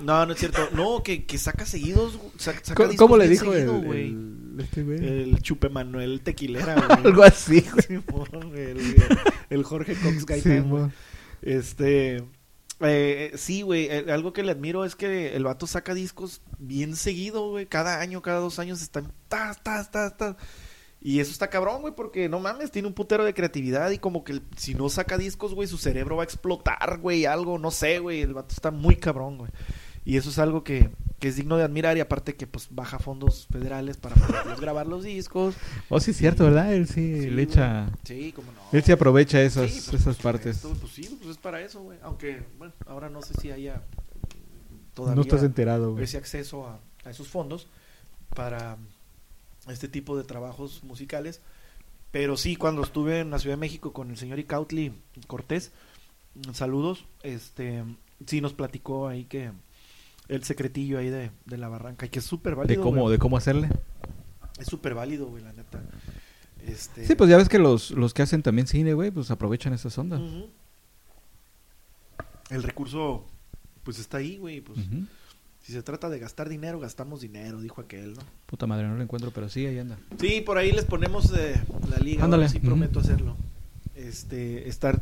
No, no es cierto. No, que, que saca seguidos, saca, saca ¿Cómo, le dijo el, seguido, güey. el- este güey. El Chupe Manuel Tequilera, güey. Algo así, güey. El, el Jorge Cox Gaitán, güey. Simón. Este. eh, sí, güey. eh, Algo que le admiro es que el vato saca discos bien seguido, güey. Cada año, cada dos años están. Tas, tas, tas, tas. Y eso está cabrón, güey, porque no mames, tiene un putero de creatividad y como que el- si no saca discos, güey, su cerebro va a explotar, güey, algo, no sé, güey. El vato está muy cabrón, güey. Y eso es algo que, que es digno de admirar y aparte que pues baja fondos federales para poderlos grabar los discos. Oh, sí, es cierto, ¿verdad? Él sí, Sí, le güey. echa. Sí, como no. Él sí aprovecha esas, Sí, pues, esas partes. Pues sí, pues es para eso, güey. Aunque, bueno, ahora no sé si haya mm, todavía No estás enterado, güey. ese acceso a, a esos fondos para este tipo de trabajos musicales. Pero sí, cuando estuve en la Ciudad de México con el señor Icautli Cortés, mm, saludos, este, sí nos platicó ahí que el secretillo ahí de, de la barranca y que es súper De válido. cómo, güey. de cómo hacerle. Es súper válido, güey, la neta. Este, Sí, pues ya ves que los, los que hacen también cine, güey, pues aprovechan esas ondas. El recurso, pues está ahí, güey. Pues si se trata de gastar dinero, gastamos dinero, dijo aquel, ¿no? Puta madre, no lo encuentro, pero sí, ahí anda. Sí, por ahí les ponemos eh, la liga. Ándale. Sí, prometo hacerlo. Este, estar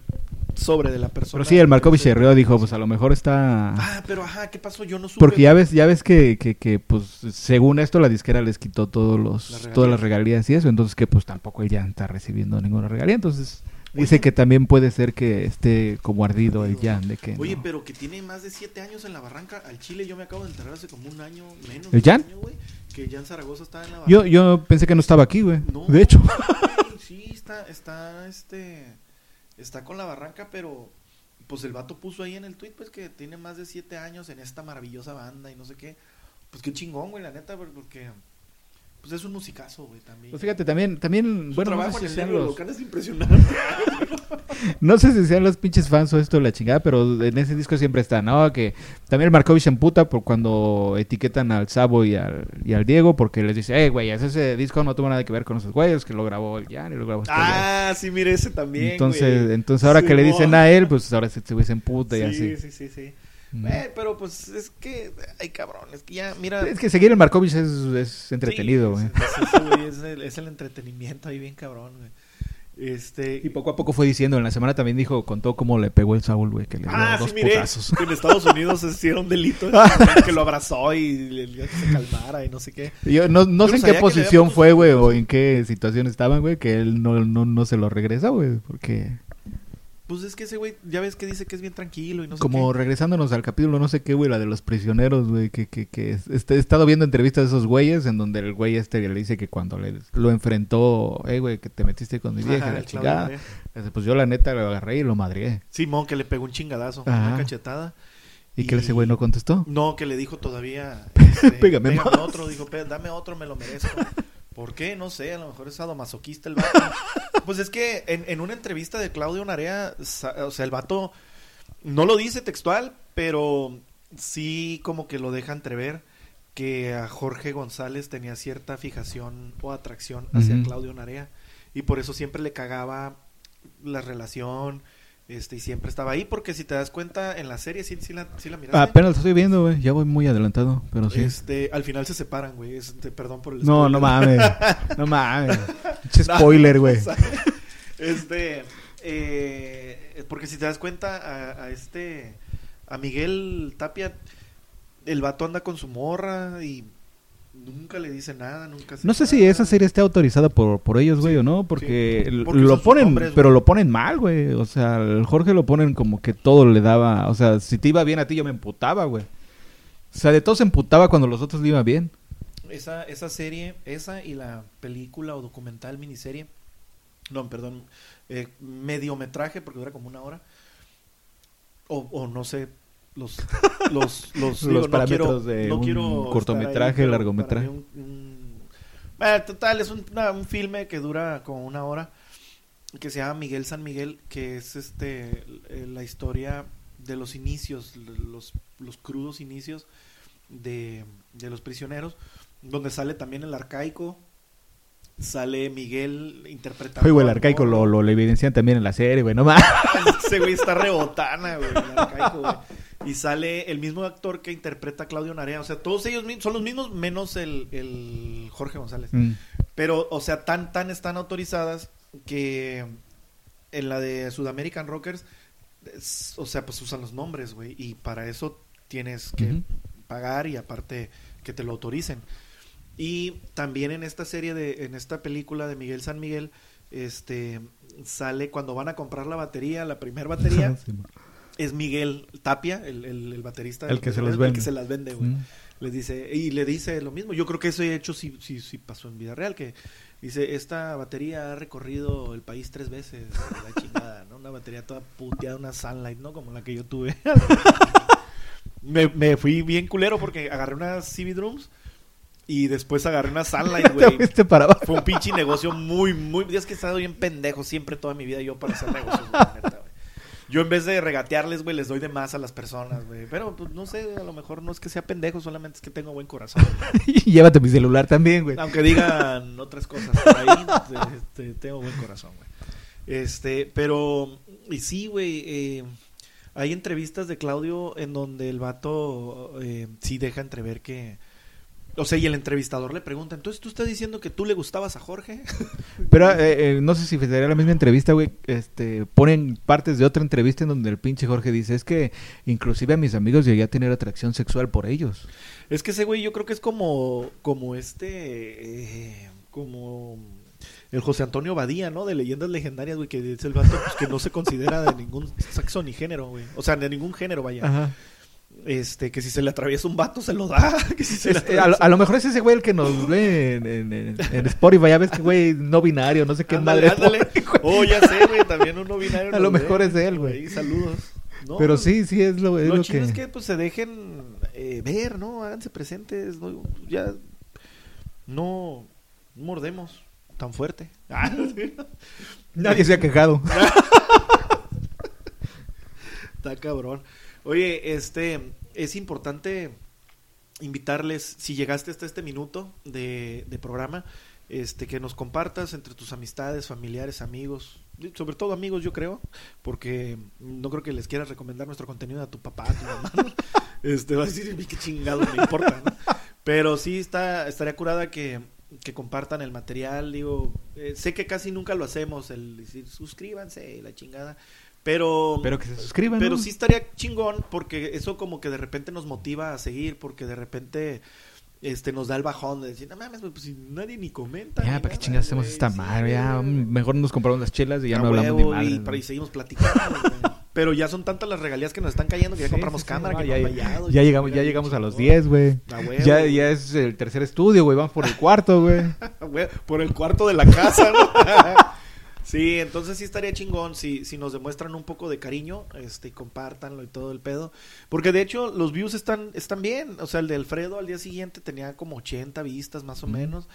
sobre de la persona. Pero sí, el Markovich se rió, dijo, pues a lo mejor está... Ah, pero ajá, ¿qué pasó? Yo no supe. Porque ya ves, ya ves que, que, que, pues, según esto, la disquera les quitó todos los, todas las regalías y eso, entonces que pues tampoco él ya está recibiendo ninguna regalía, entonces dice Oye. que también puede ser que esté como ardido el Jan de que Oye, no. pero que tiene más de siete años en la barranca. Al Chile yo me acabo de enterar hace como un año menos. ¿El Jan? año, que Jan Zaragoza estaba en la Yo, barranca. yo pensé que no estaba aquí, güey. No, De hecho. sí, está, está, este, está con la barranca, pero pues el vato puso ahí en el tweet, pues que tiene más de siete años en esta maravillosa banda y no sé qué. Pues qué chingón, güey, la neta, porque pues es un musicazo, güey, también. Pues fíjate, también, también, Su bueno, no trabajo sé, en si el negro los, local es impresionante. no sé si sean los pinches fans o esto de la chingada, pero en ese disco siempre está, ¿no? Que también el Markovich se emputa por cuando etiquetan al Sabo y al, y al Diego, porque les dice, eh, güey, ese disco no tuvo nada que ver con esos güeyes, que lo grabó el Jan y lo grabó este güey". ah, sí, mire ese también, Entonces, güey. entonces ahora que le dicen a él, pues ahora se, se emputa y Sí, así. sí, sí, sí. Mm. Eh, pero pues es que, ay cabrón, es que ya, mira. Es que seguir el Markovich es, es entretenido, Sí, güey. es- el, es el entretenimiento ahí bien cabrón, güey. Este. Y poco a poco fue diciendo, en la semana también dijo, contó cómo le pegó el Saúl, güey, que le dio Ah, dos sí, miré putazos. que en Estados Unidos se hicieron delitos que lo abrazó y le le- que se calmara y no sé qué. Yo no, no Yo sé en qué posición fue, güey, o en qué situación estaban, güey, que él no, no, no se lo regresa, güey, porque... Pues es que ese güey, ya ves que dice que es bien tranquilo y no sé Como regresándonos al capítulo, no sé qué, güey, la de los prisioneros, güey, que, que, que este, he estado viendo entrevistas de esos güeyes en donde el güey este le dice que cuando le, lo enfrentó, eh, güey, que te metiste con mi vieja, Ajá, la chingada. Dice, Pues yo la neta lo agarré y lo madrié. Simón, que le pegó un chingadazo, Ajá. una cachetada. ¿Y, que ese güey no contestó? No, que le dijo todavía. este, Pégame más. otro. Dijo, "Pé- dame otro, me lo merezco. ¿Por qué? No sé, a lo mejor es sadomasoquista el vato. pues es que en, en una entrevista de Claudio Narea, o sea, el vato no lo dice textual, pero sí como que lo deja entrever que a Jorge González tenía cierta fijación o atracción hacia. Claudio Narea. Y por eso siempre le cagaba la relación. Este, y siempre estaba ahí, porque si te das cuenta en la serie, sí, sí la, sí la miraste. Apenas lo estoy viendo, güey, ya voy muy adelantado, pero sí. Este, al final se separan, güey. Es- te- perdón por el No, spoiler. no mames, no mames. Pinche spoiler, güey. Este, eh, porque si te das cuenta a, a este, a Miguel Tapia, el vato anda con su morra y nunca le dice nada, nunca hace No sé si esa serie está autorizada por, por ellos, güey, o no, porque, sí. lo ponen, pero lo ponen mal, güey. O sea, el Jorge lo ponen como que todo le daba, o sea, si te iba bien a ti yo me emputaba, güey. O sea, de todo se emputaba cuando los otros le iban bien. Esa, esa serie, esa y la película o documental miniserie, no, perdón, eh, mediometraje, porque dura como una hora, o, o no sé, los, los, los, Los parámetros de un cortometraje, pero largometraje. un- un- Bueno, total, es un, una- un filme que dura como una hora, que se llama Miguel San Miguel, que es este eh, la historia de los inicios, los, los crudos inicios de, de los prisioneros, donde sale también el arcaico, sale Miguel interpretando. Oye, güey, el arcaico lo, lo, lo evidencian también en la serie, güey, no mames. Ese güey está rebotana, güey, el arcaico, güey. Y sale el mismo actor que interpreta a Claudio Narea. O sea, todos ellos son los mismos, menos el, el Jorge González. Mm. Pero, o sea, tan, tan están autorizadas que en la de Sudamerican Rockers, es- o sea, pues usan los nombres, güey. Y para eso tienes que pagar y aparte que te lo autoricen. Y también en esta serie de, en esta película de Miguel San Miguel, este sale cuando van a comprar la batería, la primera batería, Sí. Es Miguel Tapia, el, el, el baterista. El que se los El vende. que se las vende, güey. Mm. Dice, y le dice lo mismo. Yo creo que eso de hecho sí, sí, sí pasó en vida real, que dice, esta batería ha recorrido el país tres veces, la chingada, ¿no? Una batería toda puteada, una Sunlight, ¿no? Como la que yo tuve. me, me fui bien culero porque agarré unas CB Drums y después agarré una Sunlight, güey. Fue un pinche negocio muy, muy... Es que he estado bien pendejo siempre toda mi vida yo para hacer negocios, güey, la neta, güey. Yo en vez de regatearles, güey, les doy de más a las personas, güey. Pero, pues, no sé, a lo mejor no es que sea pendejo, solamente es que tengo buen corazón. Y llévate mi celular también, güey. Aunque digan otras cosas por ahí, este, tengo buen corazón, güey. Este, pero, y sí, güey, eh, hay entrevistas de Claudio en donde el vato eh, sí deja entrever que... O sea, y el entrevistador le pregunta, entonces tú estás diciendo que tú le gustabas a Jorge? Pero eh, eh, no sé si sería la misma entrevista, güey. Este, ponen partes de otra entrevista en donde el pinche Jorge dice, es que inclusive a mis amigos llegué a tener atracción sexual por ellos. Es que ese güey yo creo que es como, como este, eh, como el José Antonio Badía, ¿no? De leyendas legendarias, güey, que es el vato pues, que no se considera de ningún sexo ni género, güey. O sea, de ningún género, vaya. Ajá. Este, que si se le atraviesa un vato se lo da. Que si se le Es- eh, a, lo, atraviesa- a lo mejor es ese güey el que nos ve en, en- en- en Spotify. Ya ves que güey no binario, no sé qué Ándale, madre. ándale. Oh, ya sé, güey, también uno binario. A lo nos ve. mejor es él, güey. Saludos. No, Pero sí, sí es lo, es Lo, lo chido que... es que pues se dejen eh, ver, ¿no? Háganse presentes, ¿no? Ya no mordemos tan fuerte. Ah, sí. Nadie se ha quejado. Está cabrón. Oye, este, es importante invitarles, si llegaste hasta este minuto de, de programa, este, que nos compartas entre tus amistades, familiares, amigos, sobre todo amigos, yo creo, porque no creo que les quieras recomendar nuestro contenido a tu papá, a tu mamá. ¿no? Este, va a decir, qué chingado me importa, ¿no? Pero sí está, estaría curada que, que compartan el material, digo, eh, sé que casi nunca lo hacemos, el decir, suscríbanse y la chingada, pero... Pero que se suscriban, Pero ¿no? sí estaría chingón porque eso como que de repente nos motiva a seguir, porque de repente este nos da el bajón de decir, no mames, pues si nadie ni comenta. Ya, ni ¿para qué chingas hacemos esta sí, madre? Ya, mejor nos compramos las chelas y ya no hablamos huevo, ni madre. y, y seguimos platicando. Pero ya son tantas las regalías que nos están cayendo que ya Sí, compramos sí, cámara, que ya, ya- ya llegamos, ya llegamos a los chingón. 10, güey. Ya, ya es el tercer estudio, güey. Vamos por el cuarto, güey. Güey, por el cuarto de la casa, ¿no? sí, entonces sí estaría chingón si, si nos demuestran un poco de cariño, este, y compártanlo y todo el pedo. Porque de hecho los views están, están bien. O sea, el de Alfredo al día siguiente tenía como 80 vistas más o menos.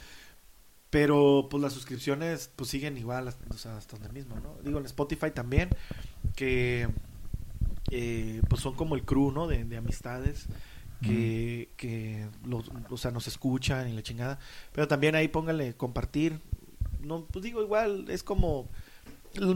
Pero pues las suscripciones pues siguen igual, hasta- o sea, hasta donde mismo, ¿no? Digo, en Spotify también, que eh, pues son como el crew, ¿no? De, de amistades que, que los, o sea, nos escuchan y la chingada. Pero también ahí póngale compartir. No, pues digo, igual es como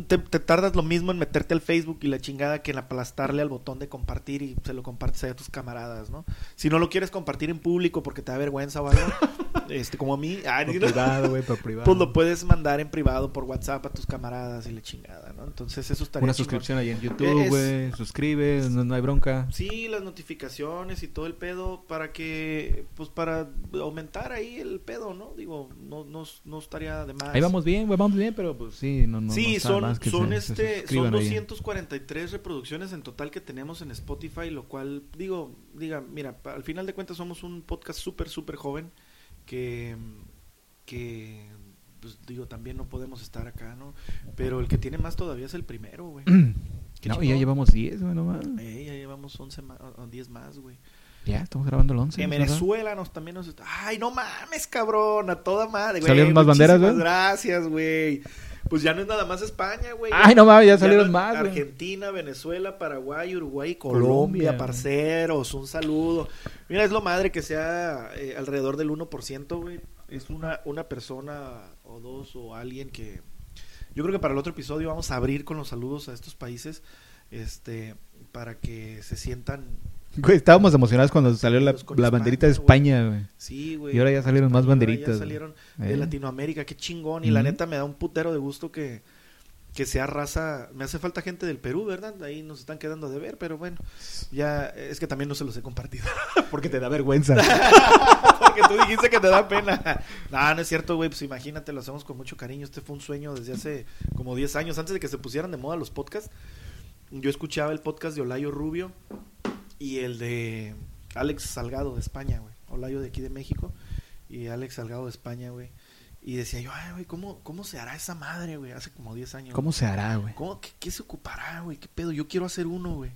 te, te tardas lo mismo en meterte al Facebook y la chingada que en aplastarle al botón de compartir y se lo compartes ahí a tus camaradas, ¿no? Si no lo quieres compartir en público porque te da vergüenza o algo, este, como a mí, ah, Por ¿no? privado, güey, por privado. pues lo puedes mandar en privado por WhatsApp a tus camaradas y la chingada, ¿no? Entonces eso estaría Una suscripción ahí en YouTube, Es- güey. Suscribe, no, no hay bronca. Sí, las notificaciones y todo el pedo para que, pues para aumentar ahí el pedo, ¿no? Digo, no, no, no estaría de más. Ahí vamos bien, güey, vamos bien, pero pues sí, no, no. sí, son, más que son se- se este, son suscriban ahí. 243 reproducciones en total que tenemos en Spotify, lo cual, digo, diga, mira, al final de cuentas somos un podcast súper, súper joven que, que, pues digo, también no podemos estar acá, ¿no? Pero el que tiene más todavía es el primero, güey. No, ya chingón. llevamos 10, güey, no mames. Eh, ya llevamos 11 más, o 10 más, güey. Ya, estamos grabando el 11. En. Venezuela nos también nos está... Ay, no mames, cabrón, a toda madre, güey. ¿Salieron más banderas, güey? gracias, güey. Pues ya no es nada más España, güey. Ay, no mames, ya no- salieron más, güey. Argentina, Venezuela, Paraguay, Uruguay, Colombia. Colombia, parceros, un saludo. Mira, es lo madre que sea eh, alrededor del 1%, güey. Es una, una persona o dos o alguien que... Yo creo que para el otro episodio vamos a abrir con los saludos a estos países. Este, para que se sientan Güey, estábamos emocionados cuando salió la, banderita de España, güey. Sí, güey. Y ahora ya salieron más banderitas, Ya salieron Eh. de Latinoamérica, qué chingón. Y la neta me da un putero de gusto que, que sea raza. Me hace falta gente del Perú, ¿verdad? Ahí nos están quedando de ver, pero bueno. Ya, es que también no se los he compartido. Porque te da vergüenza. Porque tú dijiste que te da pena. No, no es cierto, güey. Pues imagínate, lo hacemos con mucho cariño. Este fue un sueño desde hace como 10 años. Antes de que se pusieran de moda los podcasts, yo escuchaba el podcast de Olayo Rubio y el de Alex Salgado de España, güey. Olayo de aquí de México y Alex Salgado de España, güey. Y decía yo, ay, güey, ¿cómo, ¿cómo se hará esa madre, güey? Hace como 10 años. ¿Cómo se hará, güey? ¿Cómo? ¿Qué, qué se ocupará, güey? ¿Qué pedo? Yo quiero hacer uno, güey.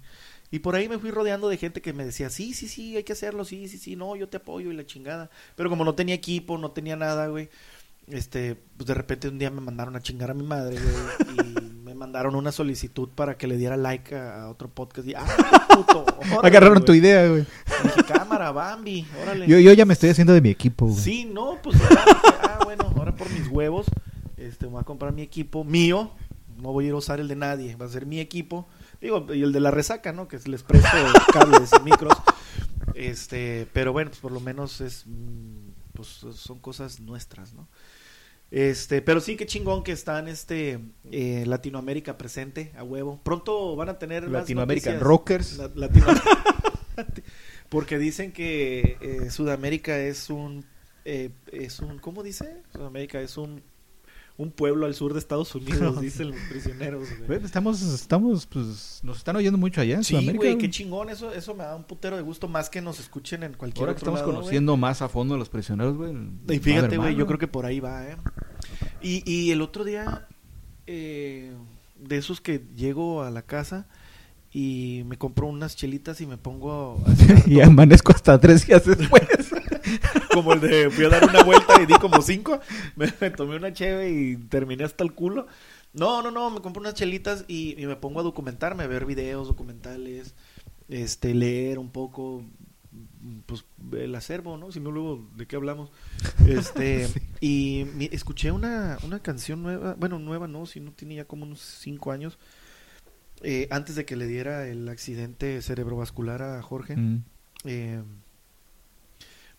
Y por ahí me fui rodeando de gente que me decía, sí, sí, sí, hay que hacerlo, sí, sí, sí, no, yo te apoyo y la chingada. Pero como no tenía equipo, no tenía nada, güey, este, pues de repente un día me mandaron a chingar a mi madre, güey, y me mandaron una solicitud para que le diera like a, a otro podcast. Y, ah, qué puto, órale, Agarraron tu idea, güey. Dije, cámara, Bambi, órale. Yo, yo ya me estoy haciendo de mi equipo, güey. Sí, no, pues ahora dije, ah, bueno, ahora por mis huevos, este, voy a comprar mi equipo mío, no voy a ir a usar el de nadie, va a ser mi equipo, digo, y el de la resaca, ¿no? Que les presto cables y micros, este, pero bueno, pues por lo menos es, mm, pues son cosas nuestras, ¿no? Este, pero sí, qué chingón que están, este, eh, Latinoamérica presente, a huevo. Pronto van a tener más noticias. Rockers. La- Latino- Porque dicen que eh, Sudamérica es un, eh, es un, ¿cómo dice? Sudamérica es un, un pueblo al sur de Estados Unidos, dicen los prisioneros. güey. Estamos, estamos, pues, nos están oyendo mucho allá en Sí, Sudamérica. güey, güey. qué chingón, eso, eso me da un putero de gusto más que nos escuchen en cualquier Ahora que estamos lado, güey. conociendo más a fondo a los prisioneros, güey. Y fíjate, güey, yo creo que por ahí va, ¿eh? Y, y el otro día, eh, de esos que llego a la casa y me compro unas chelitas y me pongo a y amanezco hasta tres días después. como el de fui a dar una vuelta y di como cinco, me, me tomé una cheve y terminé hasta el culo. No, no, no, me compré unas chelitas y, y me pongo a documentarme, a ver videos, documentales, este, leer un poco, pues el acervo, ¿no? Si no luego de qué hablamos. Este, y mi- escuché una, una canción nueva, bueno, nueva no, si no tiene ya como unos cinco años, eh, antes de que le diera el accidente cerebrovascular a Jorge. Mm. Eh,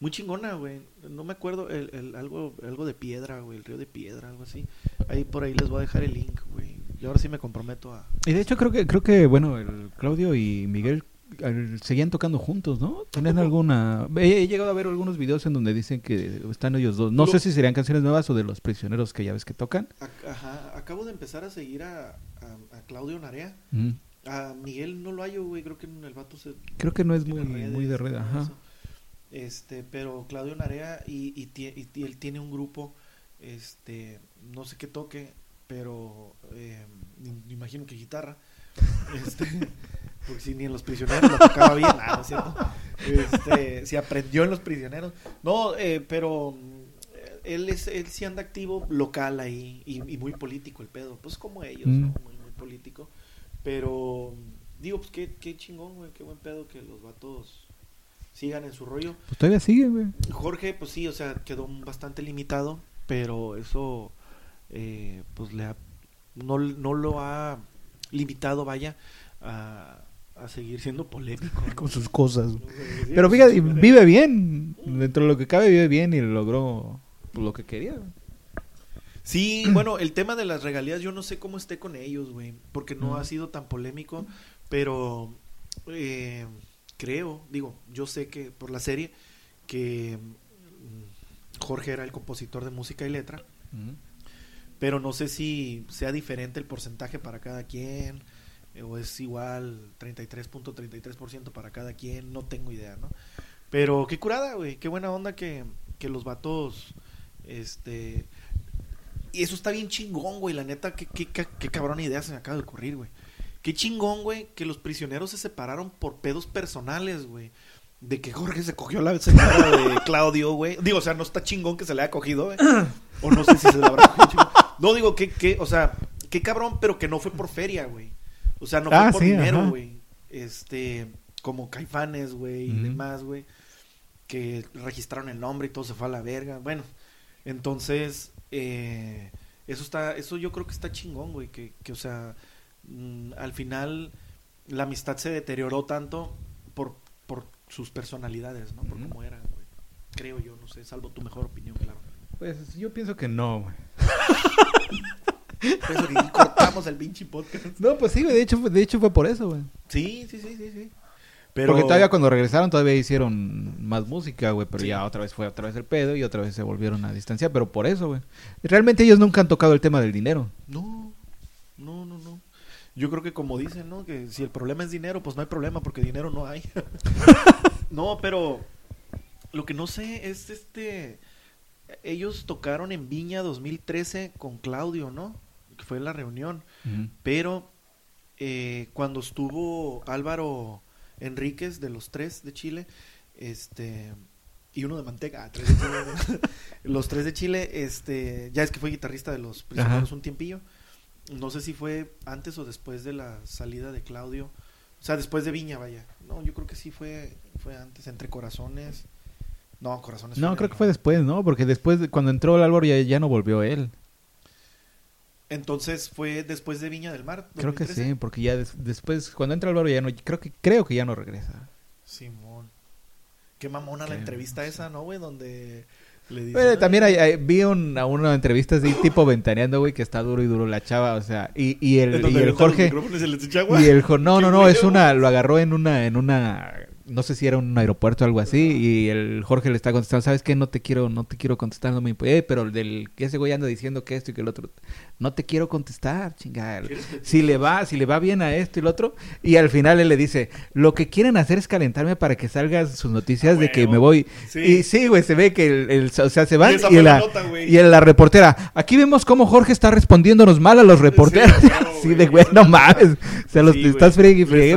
muy chingona, güey. No me acuerdo, el, el- algo, algo de piedra, güey, el río de piedra, algo así. Ahí por ahí les voy a dejar el link, güey. Y ahora sí me comprometo a... Y de hecho creo que, creo que, bueno, el Claudio y Miguel seguían tocando juntos, ¿no? ¿Tenían alguna...? He, llegado a ver algunos videos en donde dicen que están ellos dos. No Lo- sé si serían canciones nuevas o de los prisioneros que ya ves que tocan. Ajá, acabo de empezar a seguir a, a, a Claudio Narea. Mm. A Miguel no lo hallo, güey. Creo que el vato se... Creo que no es muy, redes muy de red, ajá. eso. Este, pero Claudio Narea y, y, él tiene un grupo, este, no sé qué toque, pero eh, me imagino que guitarra. Este, porque si ni en los prisioneros lo tocaba bien, ah, ¿no es cierto? Este, si aprendió en los prisioneros. No, eh, pero mm, él es, él sí anda activo local ahí y, y muy político el pedo, pues como ellos, Mm. ¿no? Muy, muy político. Pero digo, pues qué, qué chingón, güey, qué buen pedo que los vatos sigan en su rollo. Pues todavía sigue, güey. Jorge, pues sí, o sea, quedó bastante limitado, pero eso, eh, pues le ha, no, no lo ha limitado, vaya, a, a seguir siendo polémico. ¿no? Con sus cosas. Sí, Pero fíjate, vive bien. Dentro de lo que cabe, vive bien y logró pues, lo que quería. güey. Sí, bueno, el tema de las regalías yo no sé cómo esté con ellos, güey, porque no Mm. ha sido tan polémico, pero eh, creo, digo, yo sé que por la serie que mm, Jorge era el compositor de música y letra, pero no sé si sea diferente el porcentaje para cada quien o es igual 33.33% para cada quien, no tengo idea, ¿no? Pero qué curada, güey, qué buena onda que, que los vatos, este... Y eso está bien chingón, güey, la neta, qué, qué, qué, qué cabrona idea se me acaba de ocurrir, güey. Qué chingón, güey, que los prisioneros se separaron por pedos personales, güey. De que Jorge se cogió la señora de Claudio, güey. Digo, o sea, no está chingón que se le haya cogido, güey. O no sé si se le habrá cogido. No, digo, que, que, o sea, qué cabrón, pero que no fue por feria, güey. O sea, no fue Ah, por sí, dinero, güey. Este, como Caifanes, güey, y demás, güey. Que registraron el nombre y todo se fue a la verga. Bueno, entonces, eh, eso está, eso yo creo que está chingón, güey. Que, que o sea, mm, al final la amistad se deterioró tanto por, por sus personalidades, ¿no? Por Ujú. cómo eran, güey. Creo yo, no sé, salvo tu mejor opinión, claro. Pues yo pienso que no, güey. Por eso que cortamos el pinche podcast. No, pues sí, güey. De hecho, fue- de hecho fue por eso, güey. Sí, sí, sí, sí, sí. Pero... Porque todavía cuando regresaron todavía hicieron más música, güey. Pero Sí. ya otra vez fue otra vez el pedo y otra vez se volvieron a distanciar. Pero por eso, güey. Realmente ellos nunca han tocado el tema del dinero. No, no, no. Yo creo que como dicen, ¿no? Que si el problema es dinero, pues no hay problema porque dinero no hay. no, pero lo que no sé es este... Ellos tocaron en Viña 2013 con Claudio, ¿no? Que fue la reunión. Pero eh, cuando estuvo Álvaro Enríquez de los tres de Chile, este y uno de Manteca, ah, tres de Chile, los tres de Chile, este, ya es que fue guitarrista de los prisioneros Ajá. un tiempillo. No sé si fue antes o después de la salida de Claudio. O sea, después de Viña, vaya. No, yo creo que sí fue, fue antes, entre corazones. No, corazones. No, creo que fue después, ¿no? Porque después, de- cuando entró el Álvaro, ya, ya no volvió él. Entonces fue después de Viña del Mar. Creo que 2013. sí, porque ya des- después, cuando entra Álvaro, ya no. Creo que, creo que ya no regresa. Simón. Qué mamona la entrevista no sé. esa, ¿no, güey? Donde le también "Ay, hay- hay- vi un- a una entrevista así, tipo ventaneando, güey, que está duro y duro la chava, o sea, y, y el, y el Jorge, y el no, no, no, es una, lo agarró en una, en una, no sé si era un aeropuerto o algo así, y el Jorge le está contestando, ¿sabes qué? No te quiero, no te quiero contestar, no me eh, pero el del, que ese güey anda diciendo que esto y que el otro, no te quiero contestar, chingada. ¿Quieres que te- Si le va, si le va bien a esto y lo otro, y al final él le dice, lo que quieren hacer es calentarme para que salgan sus noticias de que huevo. me voy. Sí. Y sí, güey, se ve que el, el- o sea, se van Y la nota, y la reportera, aquí vemos cómo Jorge está respondiéndonos mal a los reporteros. Sí, de, güey, no mames. O sea, los Sí, estás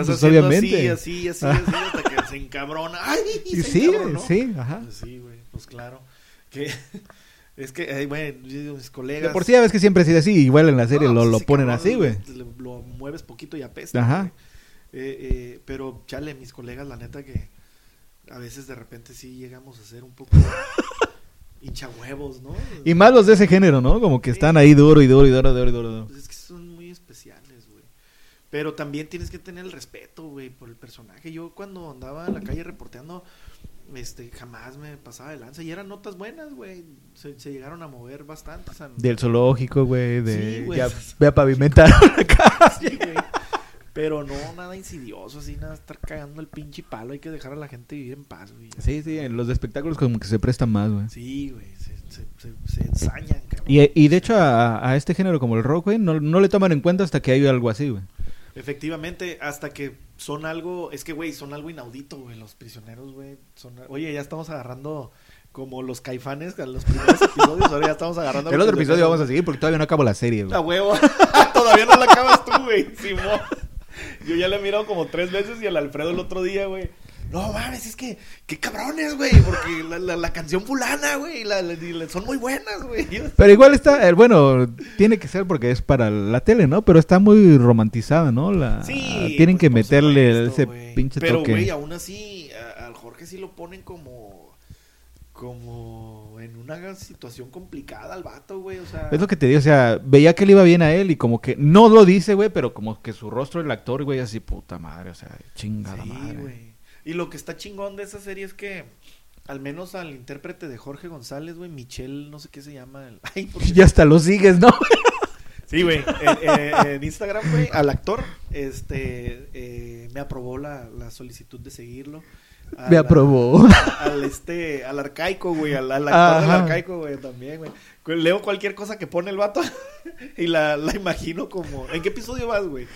estás pues obviamente. Así, así, así, así, hasta que se encabrona. ¡Ay! Y se sí, sí, ajá. Sí, güey, pues claro. Que... Es que, yo digo, mis De colegas... por sí ya ves que siempre sido así, igual en la serie No, lo, lo ponen cabrón así, güey. Lo, lo mueves poquito y apesta. Ajá. Eh, eh, pero, chale, mis colegas, la neta que a veces de repente sí llegamos a ser un poco hincha huevos, ¿no? Y más los de ese género, ¿no? Como que están ahí duro y duro y duro, duro y duro. Pues es que son muy especiales, güey. Pero también tienes que tener el respeto, güey, por el personaje. Yo cuando andaba en la calle reporteando, este, jamás me pasaba de lanza. Y eran notas buenas, güey. Se, se llegaron a mover bastante. o sea, Del zoológico, güey, de... Sí, güey. ya, ve a pavimentar acá. Sí, güey. Pero no, nada insidioso, así, nada, estar cagando el pinche palo. Hay que dejar a la gente vivir en paz, güey. Sí, sí, en los de espectáculos como que se prestan más, güey. Sí, güey, se, se, se, se ensañan, cabrón. Y, y de hecho a, a este género como el rock, güey, no, no le toman en cuenta hasta que hay algo así, güey. Efectivamente, hasta que son algo, es que, güey, son algo inaudito, güey, los prisioneros, güey. Son, oye, ya estamos agarrando como los caifanes a los primeros episodios, ahora ya estamos agarrando... El otro episodio vamos a seguir porque todavía no acabo la serie, güey. A huevo. Todavía no la acabas tú, güey. Simón. Yo ya la he mirado como tres veces y al Alfredo el otro día, güey. No mames, es que, qué cabrones, güey. Porque la, la, la canción fulana, güey. La, son muy buenas, güey. Pero igual está, eh, bueno, tiene que ser porque es para la tele, ¿no? Pero está muy romantizada, ¿no? La, Sí. tienen pues, que meterle ese pinche Pero, toque. güey, aún así, al Jorge sí lo ponen como. Como en una situación complicada al vato, güey. O sea. Es lo que te digo, o sea, veía que le iba bien a él y como que no lo dice, güey, pero como que su rostro del actor, güey, así, puta madre, o sea, chingada Sí, madre. güey. Y lo que está chingón de esa serie es que, al menos al intérprete de Jorge González, güey, Michelle, no sé qué se llama. el- Ay, porque- Ya hasta lo sigues, ¿no? Sí, güey. En, en- en Instagram, güey, al actor, este, eh, me aprobó la, la solicitud de seguirlo. Me la- aprobó. Al este, al arcaico, güey, al, al actor del arcaico, güey, también, güey. Leo cualquier cosa que pone el vato y la, la imagino como. ¿En qué episodio vas, güey?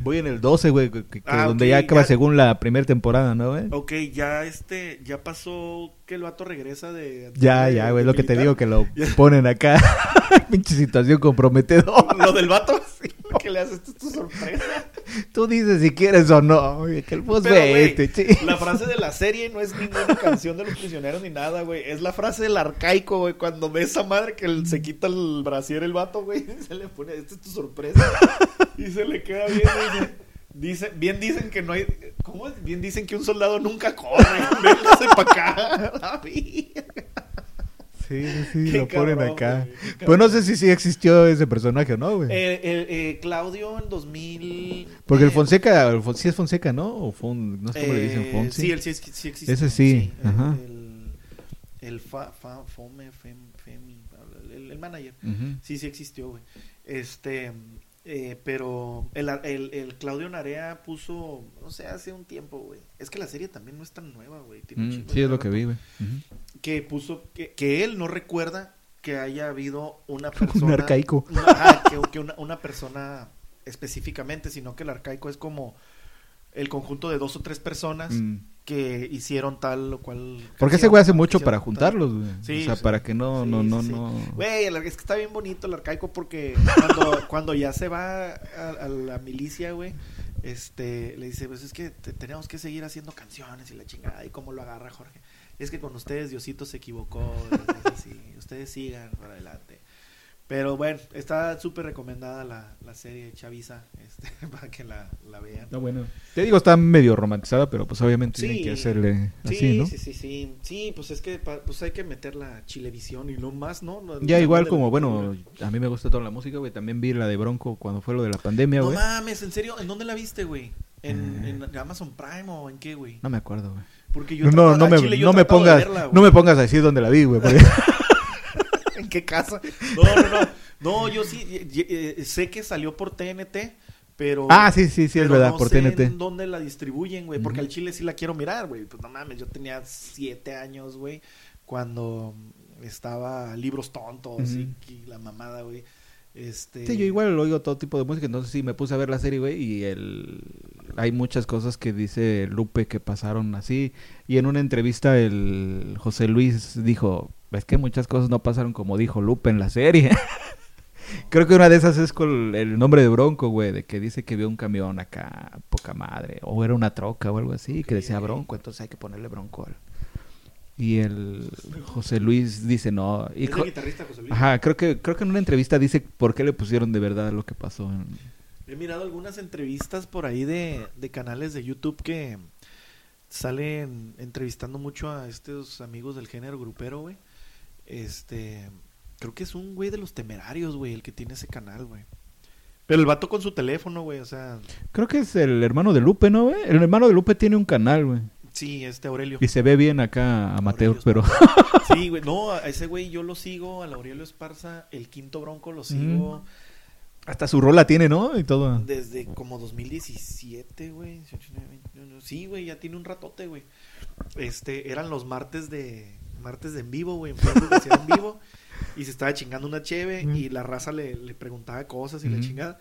Voy en el 12, güey, que, que- Ah, donde ya acaba ya- según la primera temporada, ¿no, güey? Ok, ya este, ya pasó que el vato regresa de. Ya, de- ya, güey, lo que te digo que lo ponen acá. Pinche situación comprometedora. Lo del vato, sí, que le haces tu sorpresa. Tú dices si quieres o no, güey, que el pues vete, chi. La frase de la serie no es ninguna canción de los prisioneros ni nada, güey. Es la frase del arcaico, güey. Cuando ve esa madre que el- se quita el brasier el vato, güey. Se le pone, esta es tu sorpresa. Y se le queda bien. Dice, dice- bien dicen que no hay. ¿Cómo? Bien dicen que un soldado nunca corre. Véngase para acá. La. Sí, sí, lo ponen acá. güey, Pues no sé si sí existió ese personaje o no, güey. Eh, eh, eh, Claudio en 2000. Porque el eh, Fonseca, el Fon- sí es Fonseca, ¿no? O Fon, no sé cómo le dicen, eh, Fonsi. Sí, el sí, sí existe. Ese sí, el- ajá. El, el fa, fa- Fome, Fem, Femi, el, el manager. Sí, sí existió, güey. Este, eh, pero el, el, el Claudio Narea puso, no sé, hace un tiempo, güey. Es que la serie también no es tan nueva, güey. Mm, sí, es lo que vi, güey. Ujú. Que puso, que, que él no recuerda que haya habido una persona. Un arcaico. una- ajá, que, que una, una persona específicamente, sino que el arcaico es como el conjunto de dos o tres personas Mm. que hicieron tal o cual. Porque ese güey hace mucho para juntarlos, güey. Sí, o sea, sí. para que no, Sí, no, no, no. Güey, es que está bien bonito el arcaico porque cuando, cuando ya se va a, a la milicia, güey, este, le dice, pues es que te- tenemos que seguir haciendo canciones y la chingada. ¿Y cómo lo agarra Jorge? Es que con ustedes Diosito se equivocó. así, ustedes sigan para adelante. Pero bueno, está súper recomendada la, la serie Chavisa este, para que la, la vean. No, bueno. Te digo, está medio romantizada, pero pues obviamente tienen Sí. que hacerle Sí, así, ¿no? sí, sí, sí. Sí, pues es que pa- pues hay que meter la chilevisión y no más, ¿no? No- Ya no igual como, bueno, a mí me gusta toda la música, güey. También vi la de Bronco cuando fue lo de la pandemia, No güey. mames, ¿en serio? ¿En dónde la viste, güey? ¿En, Eh. en Amazon Prime o en qué, güey? No me acuerdo, güey. Porque yo No, me, chile yo no me pongas, verla, no me pongas a decir dónde la vi, güey. porque- ¿En qué casa? No, no, no. No, yo sí eh, sé que salió por TNT, pero ah, sí, sí, sí, es verdad, no por sé TNT. en dónde la distribuyen, güey, porque al chile sí la quiero mirar, güey. Pues no mames, yo tenía siete años, güey, cuando estaba Libros Tontos y la mamada, güey. Este... Sí, yo igual oigo todo tipo de música, entonces sí me puse a ver la serie, güey, y el... hay muchas cosas que dice Lupe que pasaron así, y en una entrevista el José Luis dijo, es que muchas cosas no pasaron como dijo Lupe en la serie. Creo que una de esas es con el nombre de Bronco, güey, de que dice que vio un camión acá, poca madre, o era una troca o algo así, que decía. Bronco, entonces hay que ponerle Bronco. al- Y el José Luis dice no. Y Es el guitarrista José Luis. Ajá, creo que, creo que en una entrevista dice por qué le pusieron de verdad lo que pasó. en- He mirado algunas entrevistas por ahí de, de canales de YouTube que salen entrevistando mucho a estos amigos del género grupero, güey. Este, creo que es un güey de los temerarios, güey, el que tiene ese canal, güey. Pero el vato con su teléfono, güey, o sea, Creo que es el hermano de Lupe, ¿no, güey? El hermano de Lupe tiene un canal, güey. sí, este Aurelio. Y se ve bien acá amateur, Aurelio pero... Sí, güey, no, a ese güey yo lo sigo, al Aurelio Esparza, el quinto bronco lo sigo Hasta su rola tiene, ¿no? Y todo. desde como 2017, güey. 18, 19, 21, Sí, güey, ya tiene un ratote, güey. Este, eran los martes de martes de en vivo, güey, en en vivo y se estaba chingando una cheve y la raza le, le preguntaba cosas y la Ujú. chingada.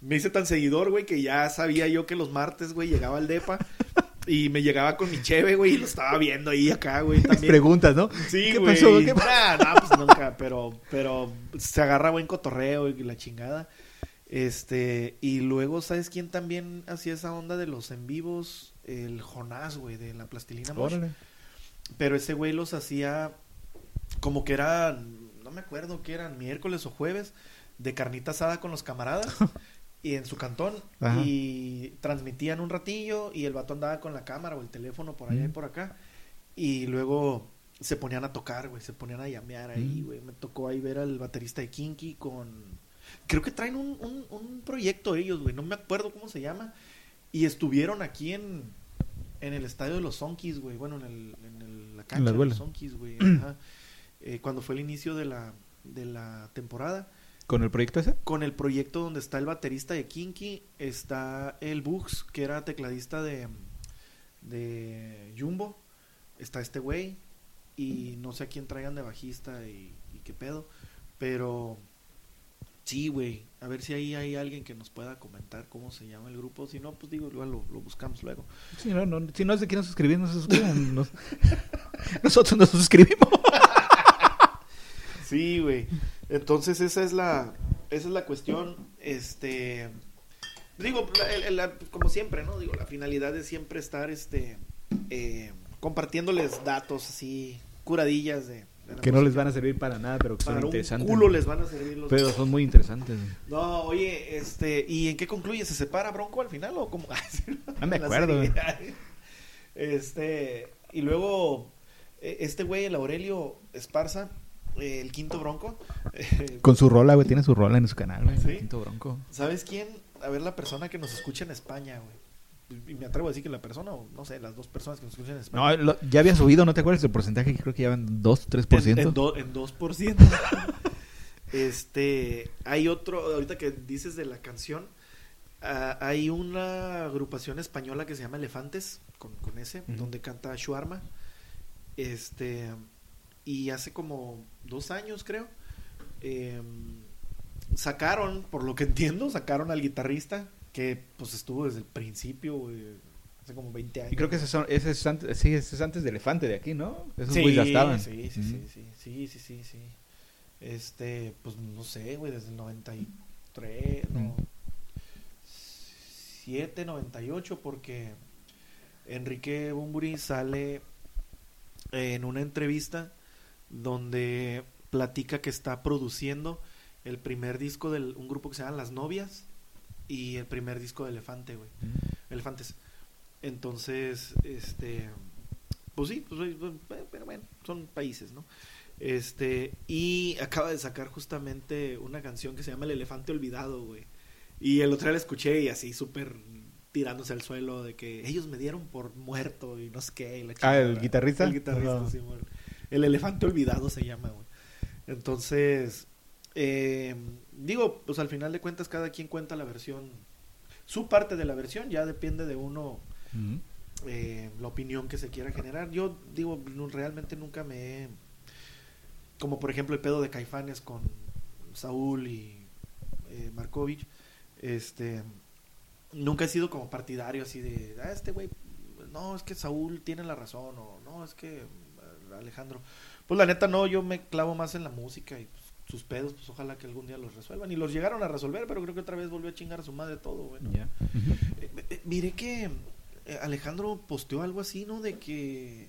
Me hice tan seguidor, güey, que ya sabía yo que los martes, güey, llegaba al depa y me llegaba con mi cheve, güey, y lo estaba viendo ahí acá, güey, también. Preguntas, ¿no? Sí, ¿Qué güey. pasó? ¿Qué pasó? Nah, nah, pues nunca, pero, pero se agarra buen cotorreo y la chingada. Este, y luego, ¿sabes quién también hacía esa onda de los en vivos? El Jonás, güey, de la plastilina Mosh. Órale. Pero ese güey los hacía como que eran, no me acuerdo que eran miércoles o jueves, de carnita asada con los camaradas. Y en su cantón, Ajá. y transmitían un ratillo, y el vato andaba con la cámara o el teléfono por allá y por acá. Y luego se ponían a tocar, güey, se ponían a llamear ahí, Mm. güey. Me tocó ahí ver al baterista de Kinky con... Creo que traen un, un, un proyecto ellos, güey, no me acuerdo cómo se llama. Y estuvieron aquí en, en el estadio de los Sonkis, güey, bueno, en, el, en el- la cancha de los Sonkis, güey. ajá. Eh, cuando fue el inicio de la, de la temporada ¿Con el proyecto ese? con el proyecto donde está el baterista de Kinky, está el Bugs, que era tecladista de, de Jumbo, está este güey, y no sé a quién traigan de bajista y, y qué pedo, pero sí, güey, a ver si ahí hay alguien que nos pueda comentar cómo se llama el grupo, si no, pues digo, igual lo, lo buscamos luego. Sí, no, no, si no se quieren suscribir, no se suscriban. Nos- Nosotros nos suscribimos. Sí, güey. Entonces esa es la esa es la cuestión, este digo, la- la- como siempre, ¿no? Digo, la finalidad es siempre estar este eh, compartiéndoles datos así curadillas de, Que no les van a servir para nada, pero que son un interesantes. culo les van a servir los Pero son muy interesantes. No, oye, este, ¿y en qué concluye? ¿Se separa Bronco al final o cómo? No me En la acuerdo. Este, y luego, eh, este güey, el Aurelio Esparza, el quinto bronco. Con su rola, güey. Tiene su rola en su canal, güey. ¿Sí? El Quinto Bronco. ¿Sabes quién? A ver, la persona que nos escucha en España, güey. Y me atrevo a decir que la persona, o no sé, las dos personas que nos escuchan en España. No, lo- ya había subido, ¿no te acuerdas el porcentaje? Creo que llevan 2, 3%. En, en, do- en 2%. este, hay otro, ahorita que dices de la canción, ah, hay una agrupación española que se llama Elefantes, con, con ese, Ujú. donde canta Shuarma. Este, y hace como dos años, creo, em, sacaron, por lo que entiendo, sacaron al guitarrista, que pues estuvo desde el principio, güey, hace como 20 años. Y creo que ese, son, ese, es antes, sí, ese es antes de Elefante de aquí, ¿no? Esos Sí, ya estaban. Sí, sí, Ujú. sí, sí, sí, sí, sí, sí. Este, pues no sé, güey, desde el 93, no. Mm. 7, 98, porque Enrique Bumburi sale en una entrevista donde platica que está produciendo el primer disco de un grupo que se llama Las Novias y el primer disco de Elefante, güey. Elefantes. Entonces, este, pues sí, pues, eh, eh, pero bueno, son países, ¿no? Este, y acaba de sacar justamente una canción que se llama El Elefante Olvidado, güey. Y el otro día la escuché y así súper tirándose al suelo de que ellos me dieron por muerto y no sé qué. y la Ah, ¿el guitarrista? El guitarrista, sí, güey. El Elefante Olvidado se llama, güey. Entonces, eh, digo, pues al final de cuentas cada quien cuenta la versión, su parte de la versión, ya depende de uno eh, la opinión que se quiera generar. Yo digo, no, realmente nunca me he, como por ejemplo el pedo de Caifanes con Saúl y eh, Markovich, este, nunca he sido como partidario así de, ah, este güey, no, es que Saúl tiene la razón, o no, es que eh, Alejandro, pues la neta no, yo me clavo más en la música y pues, sus pedos, pues ojalá que algún día los resuelvan. Y los llegaron a resolver, pero creo que otra vez volvió a chingar a su madre todo, güey. ¿no? Ya. Ujú. Eh, eh, miré que eh, Alejandro posteó algo así, ¿no? De que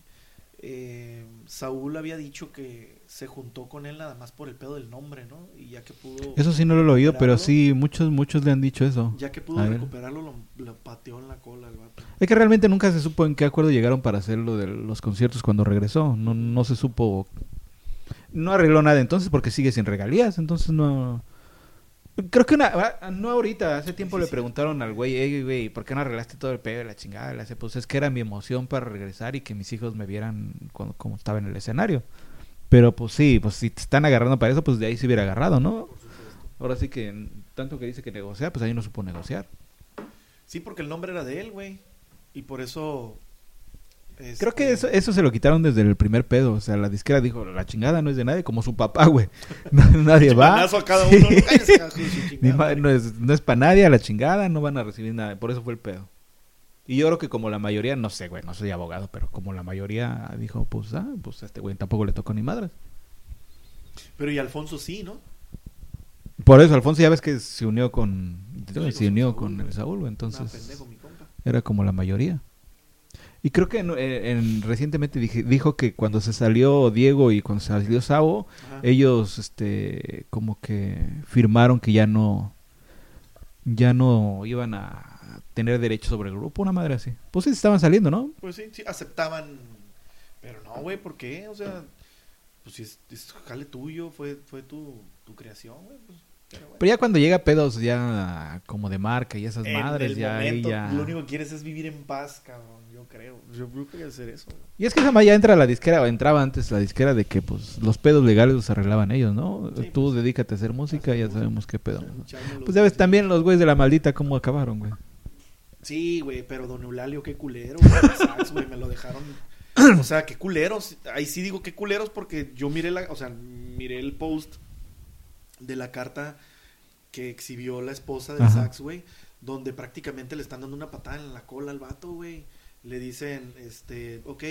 eh, Saúl había dicho que se juntó con él nada más por el pedo del nombre, ¿no? Y ya que pudo, Eso sí no lo he oído, pero sí, muchos, muchos le han dicho eso. ya que pudo A recuperarlo, lo, lo pateó en la cola el vato. Es que realmente nunca se supo en qué acuerdo llegaron para hacer lo de los conciertos cuando regresó. No, no se supo. No arregló nada entonces porque sigue sin regalías. Entonces no. Creo que una, ah, no ahorita, hace tiempo Sí, le sí. preguntaron al güey, "Ey, güey, ¿por qué no arreglaste todo el pedo de la chingada? Le hace, pues es que era mi emoción para regresar y que mis hijos me vieran cuando, como estaba en el escenario. Pero pues sí, pues si te están agarrando para eso, pues de ahí se hubiera agarrado, ¿no? Ahora sí que tanto que dice que negociar, pues ahí no supo negociar. Sí, porque el nombre era de él, güey. Y por eso... Creo que eso, este, eso se lo quitaron desde el primer pedo. O sea, la disquera dijo, la chingada no es de nadie, como su papá, güey. Nadie va. a cada uno. Chingada no es, no es para nadie a la chingada, no van a recibir nada. Por eso fue el pedo. Y yo creo que como la mayoría, no sé, güey, no soy abogado, pero como la mayoría dijo, pues, ah, pues a este güey tampoco le tocó ni madres. Pero y Alfonso sí, ¿no? Por eso, Alfonso ya ves que se unió con, se unió Saúl, con el Saúl, güey, Nah, entonces pendejo, mi compa. era como la mayoría. Y creo que en, en- recientemente dije- dijo que cuando se salió Diego y cuando se salió Sabo, Ajá. ellos este como que firmaron que ya no ya no iban a tener derecho sobre el grupo una madre así pues sí estaban saliendo no Pues sí, sí, aceptaban. Pero no, güey, ¿por qué? O sea, pues si es, es jale tuyo, fue, fue tu, tu creación, güey. Pues, pero bueno. pero ya cuando llega pedos ya como de marca y esas En madres ya momento, ya Lo único que quieres es vivir en paz, cabrón. Yo creo. Yo creo que hacer eso. güey. y es que esa ya entra la disquera o entraba antes la disquera de que pues los pedos legales los arreglaban ellos no Sí, tú pues, dedícate a hacer música hacer ya música. sabemos qué pedo pues ya ves también los güeyes de la maldita cómo acabaron güey Sí, güey, pero don Eulalio, qué culero, güey. el sax, güey, me lo dejaron. O sea, qué culeros. Ahí sí digo qué culeros porque yo miré la, o sea, miré el post de la carta que exhibió la esposa Ajá. sax, güey, donde prácticamente le están dando una patada en la cola al vato, güey. Le dicen, este, ok,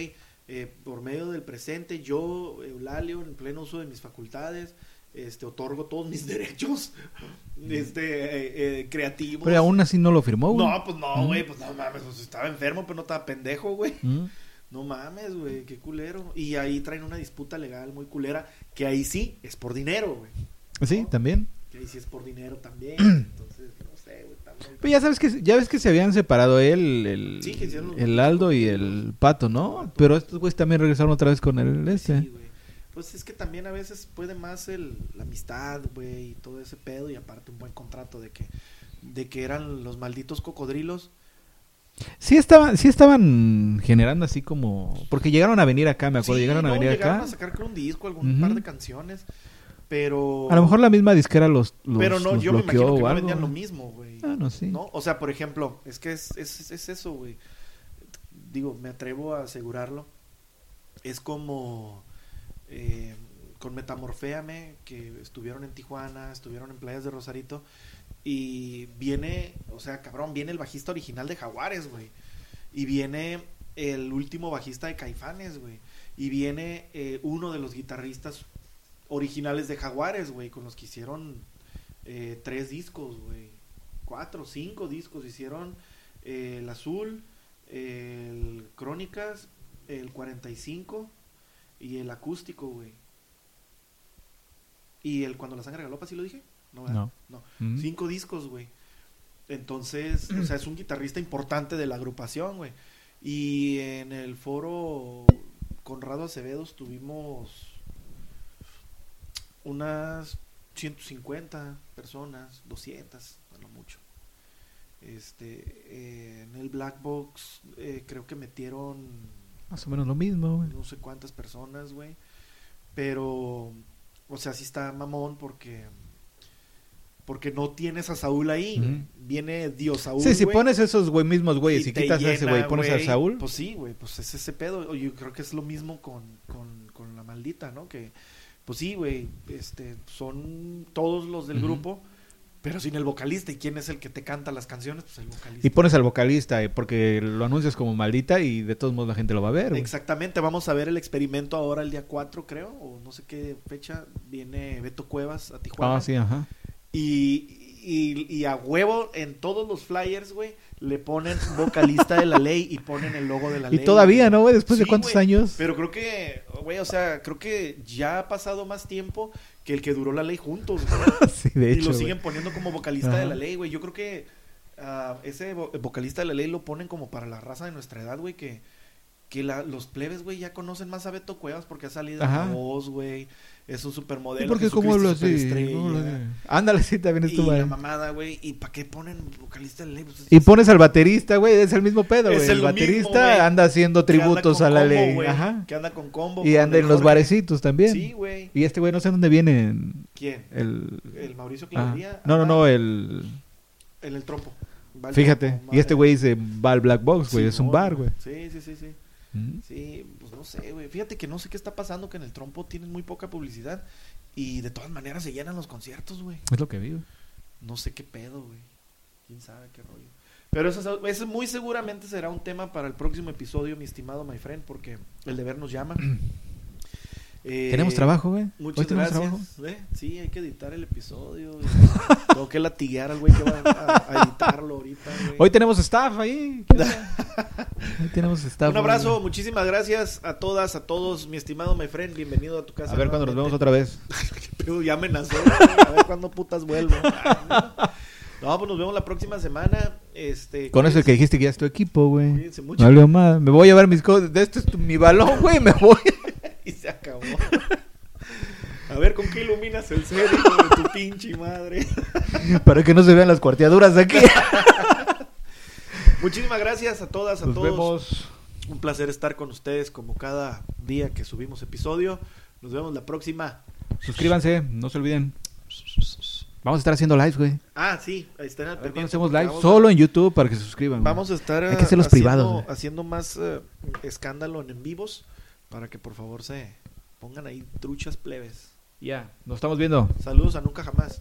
eh, por medio del presente, yo, Eulalio, en pleno uso de mis facultades, este, otorgo todos mis derechos, este, eh, eh, creativos. pero aún así no lo firmó güey No, pues no, Mm. güey, pues no mames, pues estaba enfermo, pero no estaba pendejo, güey. Mm. No mames, güey, qué culero. Y ahí traen una disputa legal muy culera, que ahí sí es por dinero, güey. Sí también ahí sí es por dinero también. Entonces, no sé, güey, está muy- Pero ya sabes que ya ves que se habían separado él, el, Sí, que hicieron los- el Aldo y el Pato, ¿no? Pero estos güeyes también regresaron otra vez con el este. Sí, güey. Pues es que también a veces puede más el, la amistad, güey, y todo ese pedo, y aparte un buen contrato de que, de que eran los malditos cocodrilos. Sí estaban, sí estaban generando así como... Porque llegaron a venir acá, me acuerdo. Sí, llegaron a venir llegaron acá. a sacar creo un disco, algún par de canciones, pero... A lo mejor la misma disquera los, los Pero no, los yo me imagino que no vendían lo mismo, güey. Ah, no, sí. ¿No? O sea, por ejemplo, es que es, es, es eso, güey. Digo, me atrevo a asegurarlo. Es como eh, con Metamorféame, que estuvieron en Tijuana, estuvieron en Playas de Rosarito. Y viene, o sea, cabrón, viene el bajista original de Jaguares, güey. Y viene el último bajista de Caifanes, güey. Y viene eh, uno de los guitarristas originales de Jaguares, güey, con los que hicieron eh, tres discos, güey. Cuatro, cinco discos. Hicieron eh, el Azul, el Crónicas, el 45 y el Acústico, güey. Y el Cuando la Sangre Galopa, ¿sí lo dije? No. No. no. Mm. Cinco discos, güey. Entonces, o sea, es un guitarrista importante de la agrupación, güey. Y en el foro Conrado Acevedo tuvimos unas 150 personas, 200, a lo mucho. Este, eh, en el Black Box eh, creo que metieron Más o menos lo mismo, güey. no sé cuántas personas, güey. Pero, o sea, sí está mamón porque porque no tienes a Saúl ahí. Viene Dios Saúl. Sí, si pones esos güey mismos güeyes y quitas a ese güey y pones a Saúl. Pues sí, güey, pues es ese pedo. Yo creo que es lo mismo con, con, con la maldita, ¿no? Que, pues sí, güey, este, son todos los del grupo, pero sin el vocalista. ¿Y quién es el que te canta las canciones? Pues el vocalista. Y pones al vocalista eh, porque lo anuncias como maldita y de todos modos la gente lo va a ver. Exactamente, vamos a ver el experimento ahora el día 4, creo, o no sé qué fecha. Viene Beto Cuevas a Tijuana. Ah, sí, ajá. Y, y, y a huevo en todos los flyers, güey, le ponen vocalista de la ley y ponen el logo de la Y ley. todavía, güey. ¿no, güey? Después de cuántos güey, años. Pero creo que, güey, o sea, creo que ya ha pasado más tiempo que el que duró la ley juntos, güey. sí, de y hecho. lo güey. siguen poniendo como vocalista de la ley, güey. Yo creo que ah, ese vo- vocalista de la ley lo ponen como para la raza de nuestra edad, güey, que, que la- los plebes, güey, ya conocen más a Beto Cuevas porque ha salido voz, güey. Es un supermodelo. ¿Y por qué Jesucristo cómo hablo así? Ándale, sí, también es Y la mamada, güey. ¿Y para qué ponen vocalista ley? Pues Y pones al baterista, güey, es el mismo pedo, güey. El lo mismo, baterista anda haciendo anda tributos a la combo, ley. Ajá. Que anda con combo. Y anda el en los barecitos también. Sí, güey. Y este güey no sé dónde viene. en ¿Quién? El... El Mauricio Ah, Clavería. No, no, no, el... En el trompo. Va al Fíjate. Y este güey dice va al Black Box, güey. es un bar, güey. Sí, sí, sí, sí. Mm. Sí, pues no sé, güey. Fíjate que no sé qué está pasando, que en el trompo tienen muy poca publicidad. Y de todas maneras se llenan los conciertos, güey. Es lo que vi, güey. No sé qué pedo, güey. Quién sabe qué rollo. Pero eso, eso muy seguramente será un tema para el próximo episodio, mi estimado my friend, porque el deber nos llama. Eh, Tenemos trabajo, güey. Muchas Hoy tenemos gracias. trabajo. Sí, hay que editar el episodio. Tengo que latiguear al güey que va a, a editarlo ahorita. güey. Hoy tenemos staff ahí. Hoy tenemos staff. Un abrazo, güey. muchísimas gracias a todas, a todos, mi estimado my friend. Bienvenido a tu casa. A ver cuando nos vemos otra vez. Ya amenazó. A ver cuándo putas vuelvo. No, pues nos vemos la próxima semana. Este, Con eso que cuídense- dijiste que ya es tu equipo, güey. Cuídense mucho. Valió más. Me voy a llevar mis cosas. De este es tu- mi balón, güey. Me voy. Y se acabó. A ver, ¿con qué iluminas el ser, hijo de tu pinche madre? Para que no se vean las cuarteaduras de aquí. Muchísimas gracias a todas, a Nos todos. vemos. Un placer estar con ustedes como cada día que subimos episodio. Nos vemos la próxima. Suscríbanse. No se olviden. Vamos a estar haciendo lives, güey. Ah, sí, ahí están al pendiente hacemos live a- solo en YouTube para que se suscriban. Vamos a estar Hay que hacerlos haciendo, privados, haciendo más eh, escándalo en, en vivos para que por favor se pongan ahí truchas plebes. Ya, nos estamos viendo. Saludos a nunca jamás.